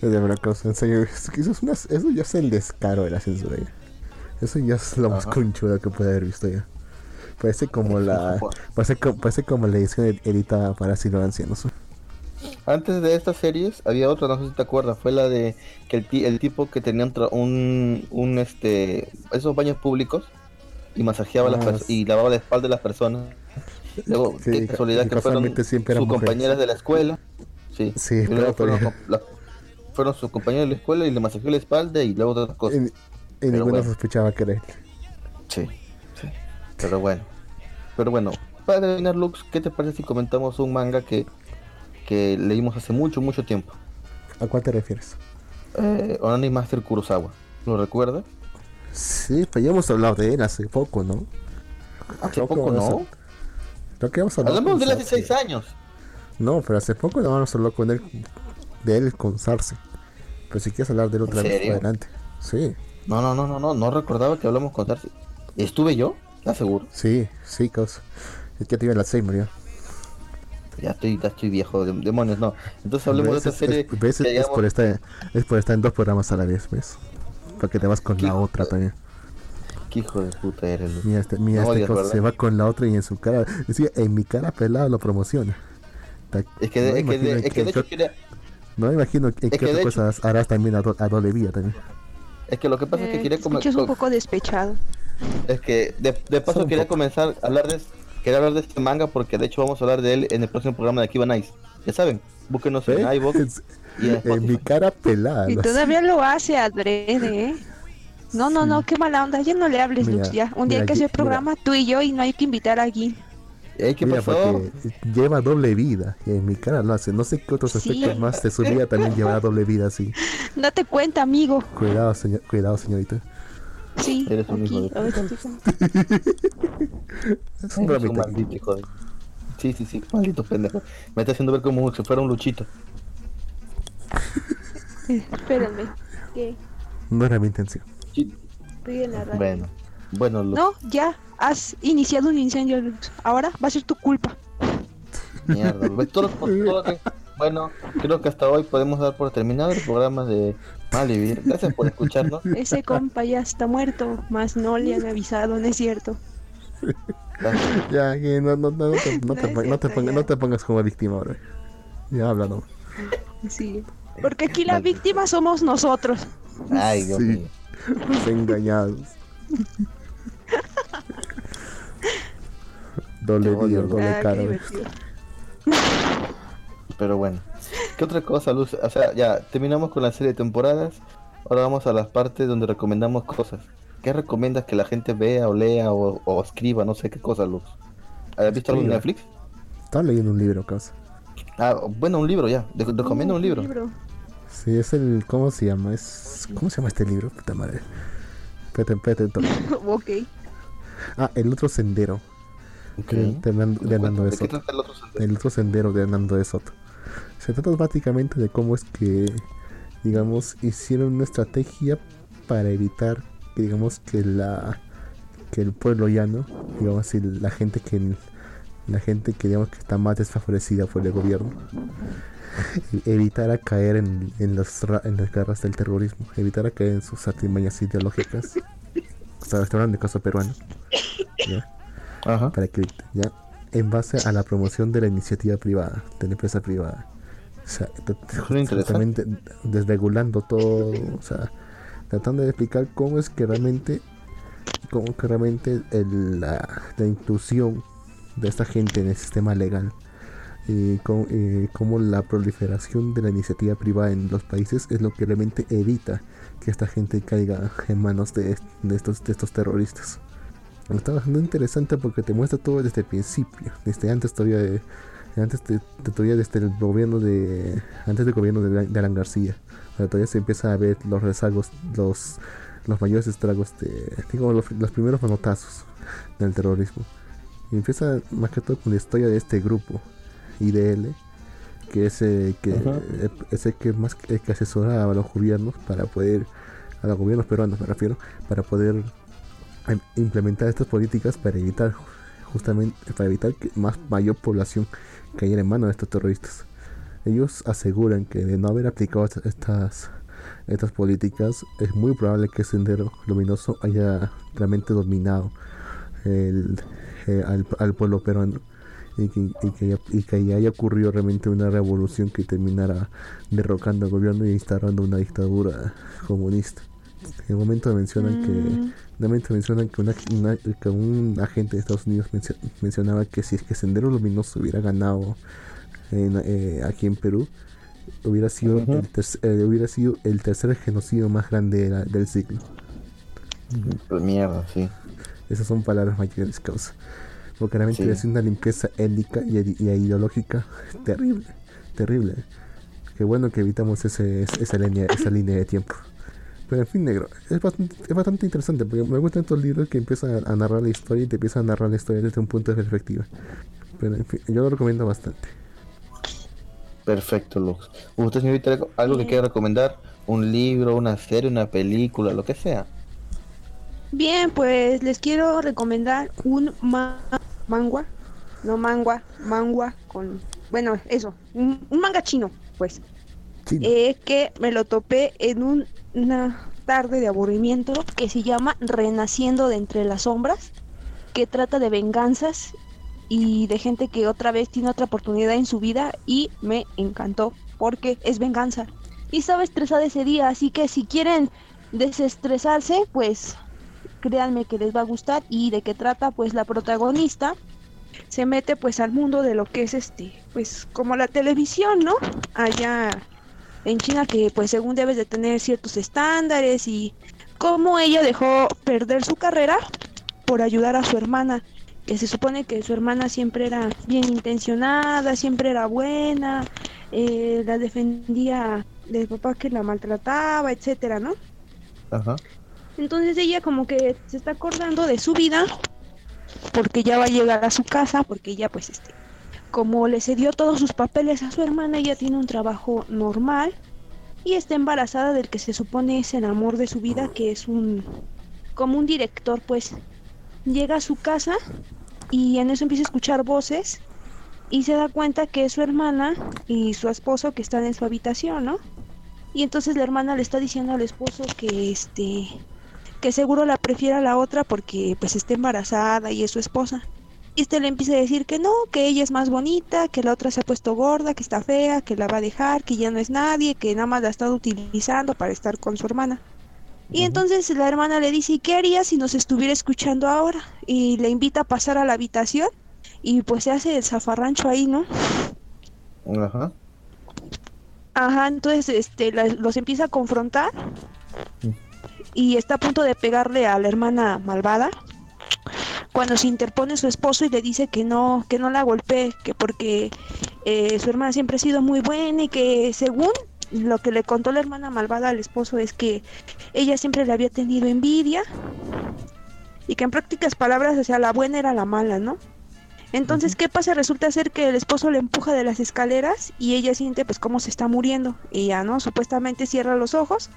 De verdad, cosa, en serio, eso, es una- eso ya es el descaro de la censura ya. Eso ya es lo más conchudo que puede haber visto ya. Parece como la. Parece, parece como la edición ed- editada para así los ancianos. Antes de estas series había otra, no sé si te acuerdas, fue la de que el, el tipo que tenía un, un, un, este esos baños públicos y masajeaba las Ah, y lavaba la espalda de las personas. Luego, Sí, qué casualidad que fueron sus mujeres. compañeras de la escuela. Sí, Sí, pero fueron, la- fueron sus compañeros de la escuela y le masajeó la espalda y luego otras cosas. Y, ninguno bueno. sospechaba que era él. Sí, sí. Pero bueno. Pero bueno, para terminar, Lux, ¿qué te parece si comentamos un manga que, que leímos hace mucho, mucho tiempo? ¿A cuál te refieres? Eh, Onani Master Kurosawa. ¿Lo recuerdas? Sí, pero ya hemos hablado de él hace poco, ¿no? Hace poco, a- Hablamos de él hace Sarce. seis años. No, pero hace poco no vamos a hablar con él, de él con Sarce. Pero si quieres hablar de él otra ¿En vez, adelante. Sí, No, no, no, no, no, no recordaba que hablamos con Darcy. ¿Estuve yo? ¿Estás seguro? sí, sí, causa. Es que tiene el Alzheimer ya. Ya estoy, ya estoy viejo, de- demonios, no. Entonces hablemos de otra serie. es- que Es digamos- por estar, es por estar en dos programas a la vez, ¿ves? Para que te vas con ¿Qué la otra también. ¿Qué hijo de puta eres, Lux? Mira, este, mira No este odias, se va con la otra y en su cara. Decía, en mi cara pelada lo promociona. Es que, no es que, imagino de, es que hecho quería- No me imagino en qué que de otra hecho- cosa harás también a, do- a doble vía también. es que lo que pasa es que Eh, quería escuchas un poco despechado. Es que de, de paso quería poco. comenzar a hablar de quería hablar de este manga porque de hecho vamos a hablar de él en el próximo programa de Akiba Nice. Ya saben, búsquenos en ¿Eh? iVoox Es- en en mi cara pelada. Y todavía lo hace adrede, ¿eh? No, no, no, qué mala onda. Ya no le hables, Mira, Lux, ya. Un día mira, hay que hacer mira. programa tú y yo y no hay que invitar aquí. Ey, ¿Qué Mira, pasó? porque lleva doble vida. En mi cara lo hace. No sé qué otros Sí. aspectos más de su vida también llevará doble vida así. Date cuenta, amigo. Cuidado, señor, cuidado, señorita. Sí, Eres un hijo de Es un Eres un bromita. maldito hijo de- Sí, sí, sí, maldito pendejo. Me está haciendo ver como si fuera un luchito. Espérenme. ¿Qué? No era mi intención. Sí. Estoy en la radio. Bueno, bueno, Lux, No, ya. Has iniciado un incendio, Lux. Ahora va a ser tu culpa. mierda. Lux. Todo- todo lo que- Bueno, creo que hasta hoy podemos dar por terminado el programa de Malivir. Gracias por escucharnos. Ese compa ya está muerto, más no le han avisado, ¿no es cierto? Ya, que no, no, no, no te, no, no, pongas, ya. no te pongas como víctima ahora. Ya habla, no. Sí. Porque aquí la víctima somos nosotros. Ay, Dios Sí. mío. Los engañados. Luz. doble Ah, cara. Pero bueno. ¿Qué otra cosa, Luz? O sea, ya terminamos con la serie de temporadas. Ahora vamos a las partes donde recomendamos cosas. ¿Qué recomiendas que la gente vea o lea o, escriba? No sé qué cosa, Luz. ¿Has visto algo en Netflix? Estaba leyendo un libro, causa. Ah, bueno, un libro ya. recomiendo un libro. Sí, es el. ¿Cómo se llama? Es, ¿Cómo se llama este libro? Puta madre. Pete, pete, ok. Ah, El otro sendero. Okay. De, Hernando de, Soto. el otro sendero? El otro sendero de Hernando de Soto. Se trata básicamente de cómo es que, digamos, hicieron una estrategia para evitar que, digamos, que la que el pueblo llano, digamos así, la gente que la gente que digamos que está más desfavorecida por el gobierno, evitar a caer en, en, los, en las garras del terrorismo, evitar a caer en sus artimañas ideológicas. Estaba hablando de caso peruano. Para que, ya, en base a la promoción de la iniciativa privada, de la empresa privada. O sea, justamente desregulando todo, o sea, tratando de explicar cómo es que realmente, cómo que realmente la, la inclusión de esta gente en el sistema legal eh, cómo, la proliferación de la iniciativa privada en los países es lo que realmente evita que esta gente caiga en manos de, estos, de estos terroristas. Está bastante interesante porque te muestra todo desde el principio, desde antes todavía de, antes de, todavía desde el gobierno de antes del gobierno de, Alan García. todavía se empieza a ver los rezagos, los los mayores estragos de digo, los, los primeros manotazos del terrorismo. Y empieza más que todo con la historia de este grupo IDL, que es el que, es que más que asesora a los gobiernos para poder, a los gobiernos peruanos me refiero, para poder em, implementar estas políticas para evitar justamente para evitar que más mayor población cayera en manos de estos terroristas. Ellos aseguran que de no haber aplicado estas estas políticas es muy probable que Sendero Luminoso haya realmente dominado el, eh, al, al pueblo peruano y que, y que, haya ocurrido realmente una revolución que terminara derrocando al gobierno y instalando una dictadura comunista. En un momento mencionan que mm. momento mencionan que, una, que un agente de Estados Unidos mencionaba que si es que Sendero Luminoso hubiera ganado eh, aquí en Perú hubiera sido el eh, hubiera sido el tercer genocidio más grande del siglo. Pues mierda, sí. Esas son palabras mayores, causa porque realmente es una limpieza étnica y, ideológica terrible, terrible. Qué bueno que evitamos ese, esa, línea, esa línea de tiempo. Pero en fin, negro, es bastante, es bastante interesante porque me gustan estos libros que empiezan a, narrar la historia y te empiezan a narrar la historia desde un punto de perspectiva. Pero en fin, yo lo recomiendo bastante. Perfecto, Lux. ¿Usted, señorita, algo que quiera recomendar? ¿Un libro, una serie, una película, lo que sea? Bien, pues les quiero recomendar un manga, no manga, manga con, bueno, eso, un, manga chino, pues, eh, que me lo topé en una tarde de aburrimiento que se llama Renaciendo de entre las sombras, que trata de venganzas y de gente que otra vez tiene otra oportunidad en su vida y me encantó porque es venganza. Y estaba estresada ese día, así que si quieren desestresarse, pues créanme que les va a gustar y de qué trata pues la protagonista se mete pues al mundo de lo que es este pues como la televisión no allá en China que pues según debes de tener ciertos estándares y cómo ella dejó perder su carrera por ayudar a su hermana que se supone que su hermana siempre era bien intencionada siempre era buena eh, la defendía del papá que la maltrataba etcétera no Ajá. Entonces ella como que se está acordando de su vida porque ya va a llegar a su casa, porque ella pues este, como le cedió todos sus papeles a su hermana, ella tiene un trabajo normal y está embarazada del que se supone es el amor de su vida, que es un como un director, pues llega a su casa y en eso empieza a escuchar voces y se da cuenta que es su hermana y su esposo que están en su habitación, ¿no? Y entonces la hermana le está diciendo al esposo que este que seguro la prefiere a la otra porque pues está embarazada y es su esposa. Y este le empieza a decir que no, que ella es más bonita, que la otra se ha puesto gorda, que está fea, que la va a dejar, que ya no es nadie, que nada más la ha estado utilizando para estar con su hermana. Y entonces la hermana le dice, ¿y qué haría si nos estuviera escuchando ahora? Y le invita a pasar a la habitación y pues se hace el zafarrancho ahí, ¿no? Ajá. Ajá, entonces este, la- los empieza a confrontar. Y está a punto de pegarle a la hermana malvada cuando se interpone su esposo y le dice que no, que no la golpee, que porque eh, su hermana siempre ha sido muy buena y que según lo que le contó la hermana malvada al esposo es que ella siempre le había tenido envidia y que en prácticas palabras, o sea, la buena era la mala, ¿no? Entonces, ¿qué pasa? Resulta ser que el esposo le empuja de las escaleras y ella siente pues cómo se está muriendo. Ella, ¿no? Supuestamente cierra los ojos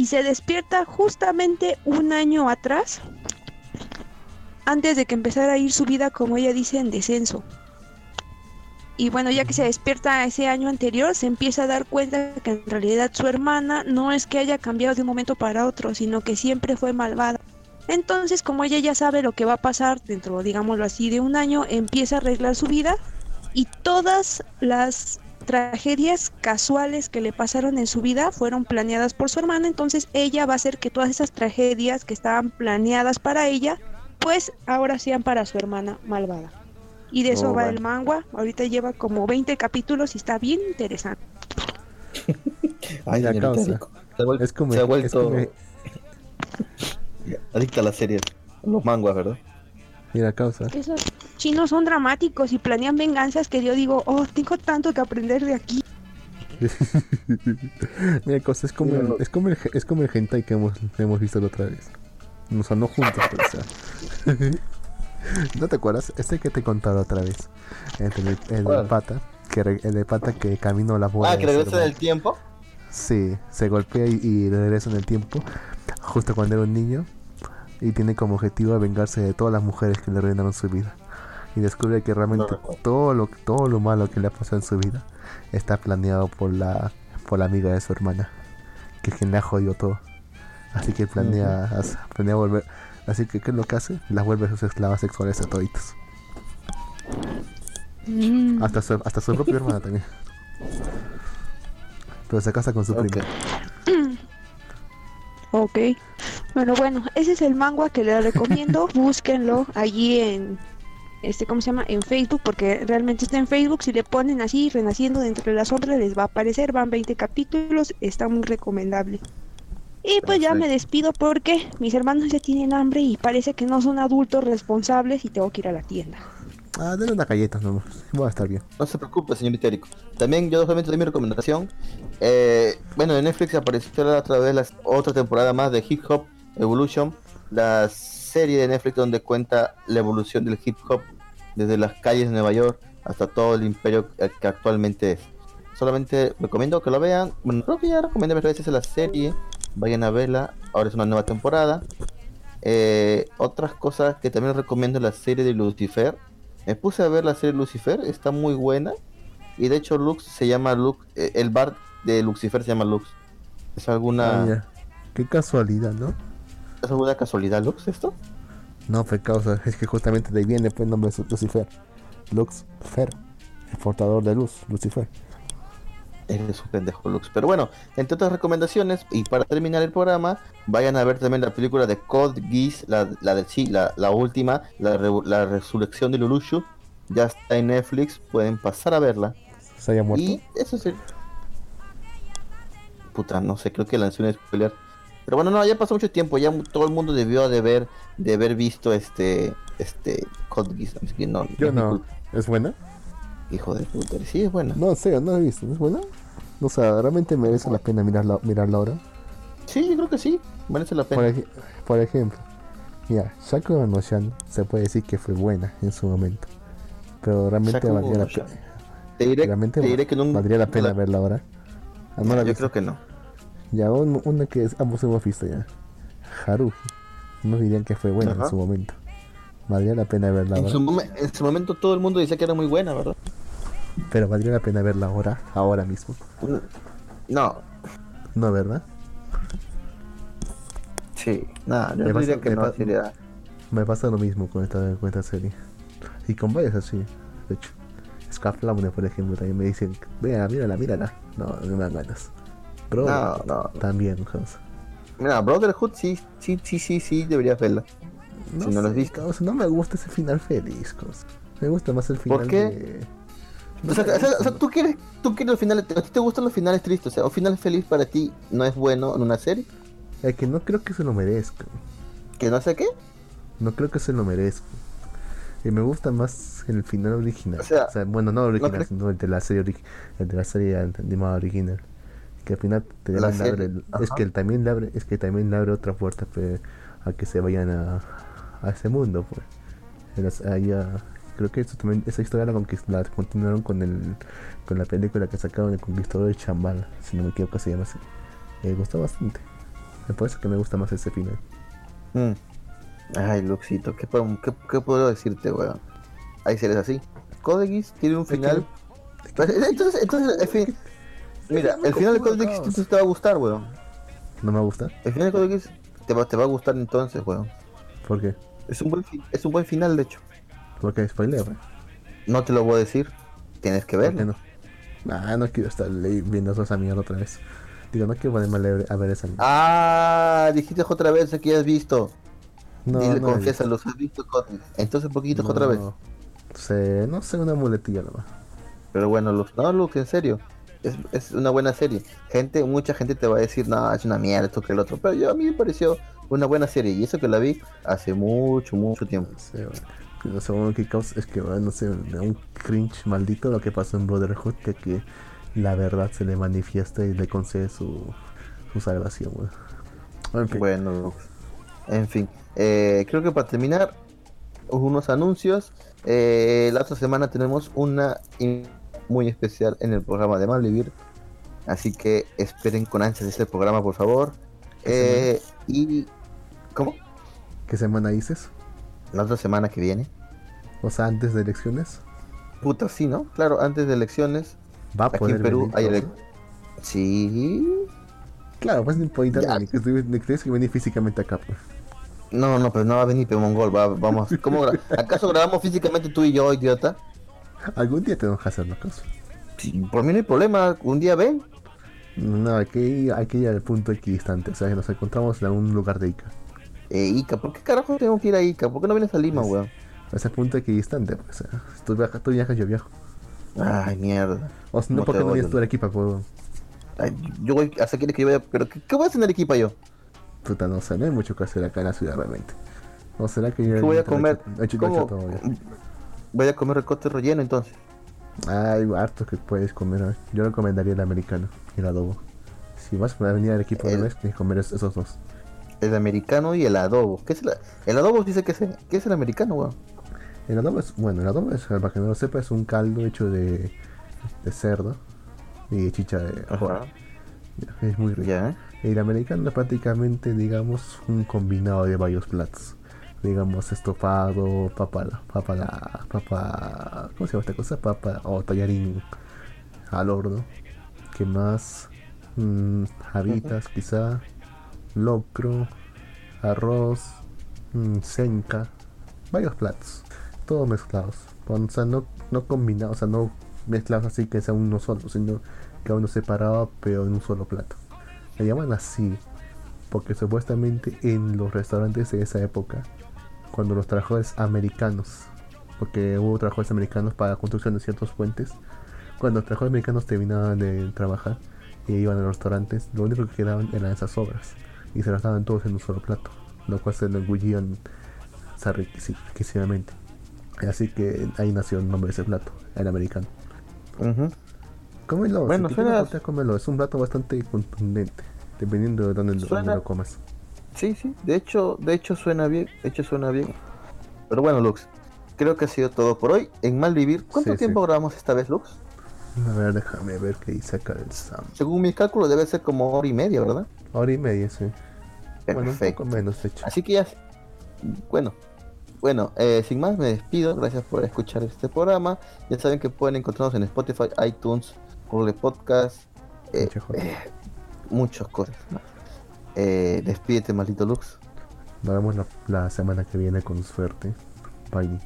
y se despierta justamente un año atrás, antes de que empezara a ir su vida, como ella dice, en descenso. Y bueno, ya que se despierta ese año anterior, se empieza a dar cuenta que en realidad su hermana no es que haya cambiado de un momento para otro, sino que siempre fue malvada. Entonces, como ella ya sabe lo que va a pasar dentro, digámoslo así, de un año, empieza a arreglar su vida y todas las tragedias casuales que le pasaron en su vida fueron planeadas por su hermana, entonces ella va a hacer que todas esas tragedias que estaban planeadas para ella, pues ahora sean para su hermana malvada. Y de eso Oh, va vale. el manga, ahorita lleva como 20 capítulos y está bien interesante. Ay, señorita causa. Se ha, se vuelto adicta a las series. Los manguas, ¿verdad? Mira, causa. Esos chinos son dramáticos y planean venganzas que yo digo, oh, tengo tanto que aprender de aquí. Mira, cosa, es como, el, es como el, es como el hentai que hemos, hemos visto la otra vez. O sea, no juntos, pero o sea. ¿No te acuerdas? Este que te contaba otra vez. El, de- el pata. Que re- el de pata que camino a la boda. Ah, que regresa hermano. del tiempo. Sí, se golpea y, y regresa en el tiempo. Justo cuando era un niño. Y tiene como objetivo vengarse de todas las mujeres que le arruinaron su vida. Y descubre que realmente todo lo, todo lo malo que le ha pasado en su vida está planeado por la, por la amiga de su hermana. Que es quien le ha jodido todo. Así que planea, planea volver. Así que, ¿qué es lo que hace? Las vuelve sus esclavas sexuales a toditos. Mm. Hasta su, hasta su propia hermana también. Pero se casa con su Ok. prima. Ok. Bueno, bueno, ese es el manga que les recomiendo. Búsquenlo allí en este, ¿cómo se llama? En Facebook, porque realmente está en Facebook. Si le ponen así, renaciendo de entre las sombras, les va a aparecer. Van 20 capítulos, está muy recomendable. Y pues ya me despido porque mis hermanos ya tienen hambre y parece que no son adultos responsables y tengo que ir a la tienda. Ah, dale una galleta nomás. Voy a estar bien. No se preocupe, señorita Rico. También yo solamente doy mi recomendación. Eh, bueno, en Netflix apareció la otra vez la otra temporada más de Hip Hop Evolution, la serie de Netflix donde cuenta la evolución del hip hop desde las calles de Nueva York hasta todo el imperio que actualmente es. Solamente recomiendo que lo vean. Bueno, creo que ya recomendé varias veces la serie. Vayan a verla. Ahora es una nueva temporada. Eh, otras cosas que también recomiendo la serie de Lucifer. Me puse a ver la serie Lucifer, está muy buena. Y de hecho Lux se llama Lux, eh, el bar de Lucifer se llama Lux. ¿Es alguna. Qué casualidad, ¿no? ¿Es alguna casualidad Lux esto? No fue causa, es que justamente de ahí viene pues, el nombre de Lucifer. Luxfer, el portador de luz, Lucifer. Eres un pendejo Lux. Pero bueno, entre otras recomendaciones, y para terminar el programa, vayan a ver también la película de Code Geass, la, la de sí, la, la última, la, re- la resurrección de Lulushu. Ya está en Netflix, pueden pasar a verla. ¿Se haya muerto? Y eso sí. Puta, no sé, creo que lancé un spoiler. Pero bueno, no, ya pasó mucho tiempo, ya todo el mundo debió de ver, de haber visto este, este Code Geass, no, Yo no. ¿Es buena? hijo de puta, sí es buena. No, serio, no la he visto. ¿Es buena? O sea, realmente merece la pena mirarla, mirarla ahora. Sí, yo creo que sí, merece la Por, pena. ej- por ejemplo, mira, Shaku no Shan se puede decir que fue buena en su momento. Pero realmente valdría la no pena. Te diré, te diré que nunca valdría la pena la- verla ahora. Ah, no Yo creo que no. Ya, un- una que es- ambos hemos visto ya. Haruhi. No dirían que fue buena Ajá. en su momento. Valdría la pena verla En ahora. su, momen- en su momento todo el mundo decía que era muy buena, ¿verdad? Pero valdría la pena verla ahora, ahora mismo. No, No, ¿verdad? sí, nada, yo Me pasa- diría que me no, pa- Me pasa lo mismo con esta, con esta serie. Y con varias así, de hecho. Scaflaune, por ejemplo, también me dicen, vea, mírala, mírala. No, no me dan ganas. Pero No, no. también, Hans. Mira, Brotherhood sí, sí, sí, sí, sí, deberías verla. Si no lo has visto. no me gusta ese final feliz, cosa. Me gusta más el final ¿Por qué? de... O sea, o sea, o sea, tú quieres, tú quieres los finales, a ti te gustan los finales tristes, o sea, un final feliz para ti no es bueno en una serie, Es que no creo que se lo merezca. que no sé qué. No creo que se lo merezca. Y me gusta más el final original. O sea, bueno, no original, sino el de la serie el de la serie animada original. Que al final te La le abre, el- es que él también le abre, es que también le abre otra puerta pe- a que se vayan a, a ese mundo, pues. En ah, creo que eso también, esa historia la, la continuaron con el con la película que sacaron el Conquistador de Chambala, si no me equivoco se llama así. Me gustó bastante. Me parece que me gusta más ese final. Mm. Ay, Luxito, ¿qué, puedo- qué, qué puedo decirte, weón? Hay series así. Code Geass tiene un final. Pero, Entonces, entonces, el fin- Mira, el final de Code Geass te va a gustar, weón. ¿No me gusta? El final de Code Geass te va, te va a gustar entonces, weón. ¿Por qué? Es un buen, fi- es un buen final, de hecho. Porque spoiler, pues. No te lo voy a decir. Tienes que ¿Por qué verlo. no? Ah, no quiero estar viendo esa mierda otra vez. Digo, no quiero ponerme a, leer- a ver esa mierda. Ah, dijiste otra vez que has visto. no, Dile, no confiesa, los has visto. Entonces, poquito visto. otra vez. No sé, no sé, una muletilla nomás. Pero bueno, Lux, no, Lux, en serio. Es, es una buena serie. Gente, mucha gente te va a decir, no, es una mierda esto que el otro. Pero yo a mí me pareció una buena serie. Y eso que la vi hace mucho, mucho tiempo. No sé, bueno. Lo segundo que causa es que, bueno, no sé, me da un cringe maldito lo que pasó en Brotherhood, que, que la verdad se le manifiesta y le concede su, su salvación, weón. En fin, Bueno. En fin. eh, creo que para terminar, unos anuncios. Eh, la otra semana tenemos una muy especial en el programa de Malvivir. Así que esperen con ansias este programa, por favor. ¿Qué Eh, y. ¿Cómo? ¿qué semana dices? La otra semana que viene. O sea, antes de elecciones. Puta, sí, ¿no? Claro, antes de elecciones. Va a Aquí poder en Perú venir, hay ¿no? ele- Sí. Claro, pues no que que tienes que venir físicamente acá, pues. No, no, pero no va a venir Mongol. Va, vamos. ¿Cómo ¿Acaso grabamos físicamente tú y yo, idiota? Algún día tenemos que hacerlo, caso. Sí, por mí no hay problema. Un día ven. No, hay que, ir, hay que ir al punto equidistante, o sea, que nos encontramos en algún lugar de Ica. Eh, Ica, ¿por qué carajo tengo que ir a Ica? ¿Por qué no vienes a Lima, weón? A ese punto equidistante, pues. sea, tú, viajas, tú viajas, yo viajo. Ay, mierda. O no, ¿por qué no vienes tú a Arequipa? Ay, yo voy. ¿Hasta quieres que yo vaya? ¿Pero qué, qué voy a hacer en Arequipa yo? Puta, no sé, no hay mucho que hacer acá en la ciudad realmente. ¿O será que yo ¿Qué voy a comer? He hecho, ¿Cómo? Voy a comer recote relleno entonces. Hay harto que puedes comer. ¿eh? Yo recomendaría el americano y el adobo. Si vas a venir al equipo de El- vez, tienes que comer es- esos dos. El americano y el adobo. ¿Qué es el, el adobo? Dice que es el, ¿qué es el americano, weón. El adobo es, bueno, el adobo es, para que no lo sepa, es un caldo hecho de, de cerdo y de chicha de Ajá. Es muy rico. Ya. El americano es prácticamente, digamos, un combinado de varios platos. Digamos, estofado, papa, papa, papa, ¿cómo se llama esta cosa? Papa o tallarín al horno. ¿Qué más? Mm, habitas, quizá, locro, arroz, mm, senca, varios platos, todos mezclados. O sea, no, no combinados, o sea, no mezclados así que sea uno solo, sino cada uno separado, pero en un solo plato. Le llaman así porque supuestamente en los restaurantes de esa época, cuando los trabajadores americanos, porque hubo trabajadores americanos para la construcción de ciertos puentes, cuando los trabajadores americanos terminaban de trabajar y iban a los restaurantes, lo único que quedaban eran esas obras y se las daban todos en un solo plato, lo cual se lo engullían riquísimamente. Así que ahí nació el nombre de ese plato, el americano. Ujú. Cómelo, Bueno, si suena- es un plato bastante contundente, dependiendo de dónde, dónde lo comas. Sí, sí. De hecho, de hecho suena bien. De hecho suena bien. Pero bueno, Lux. Creo que ha sido todo por hoy. En Malvivir. ¿Cuánto Sí, tiempo sí. grabamos esta vez, Lux? A ver, déjame ver qué dice acá el Sam. Según mis cálculos debe ser como hora y media, ¿verdad? Hora y media, sí. Bueno, un Perfecto. poco menos, de hecho. Así que ya. Bueno. Bueno, eh, sin más me despido. Gracias por escuchar este programa. Ya saben que pueden encontrarnos en Spotify, iTunes, Google Podcast, eh, Muchas cosas. eh, muchas cosas más. Eh, despídete, maldito Lux. Nos vemos la, la semana que viene con suerte. Bye.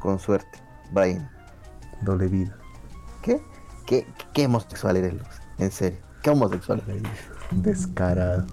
Con suerte. Bye. Doble vida. ¿Qué? ¿Qué, qué homosexual eres, Lux? En serio. ¿Qué homosexual? Descarado.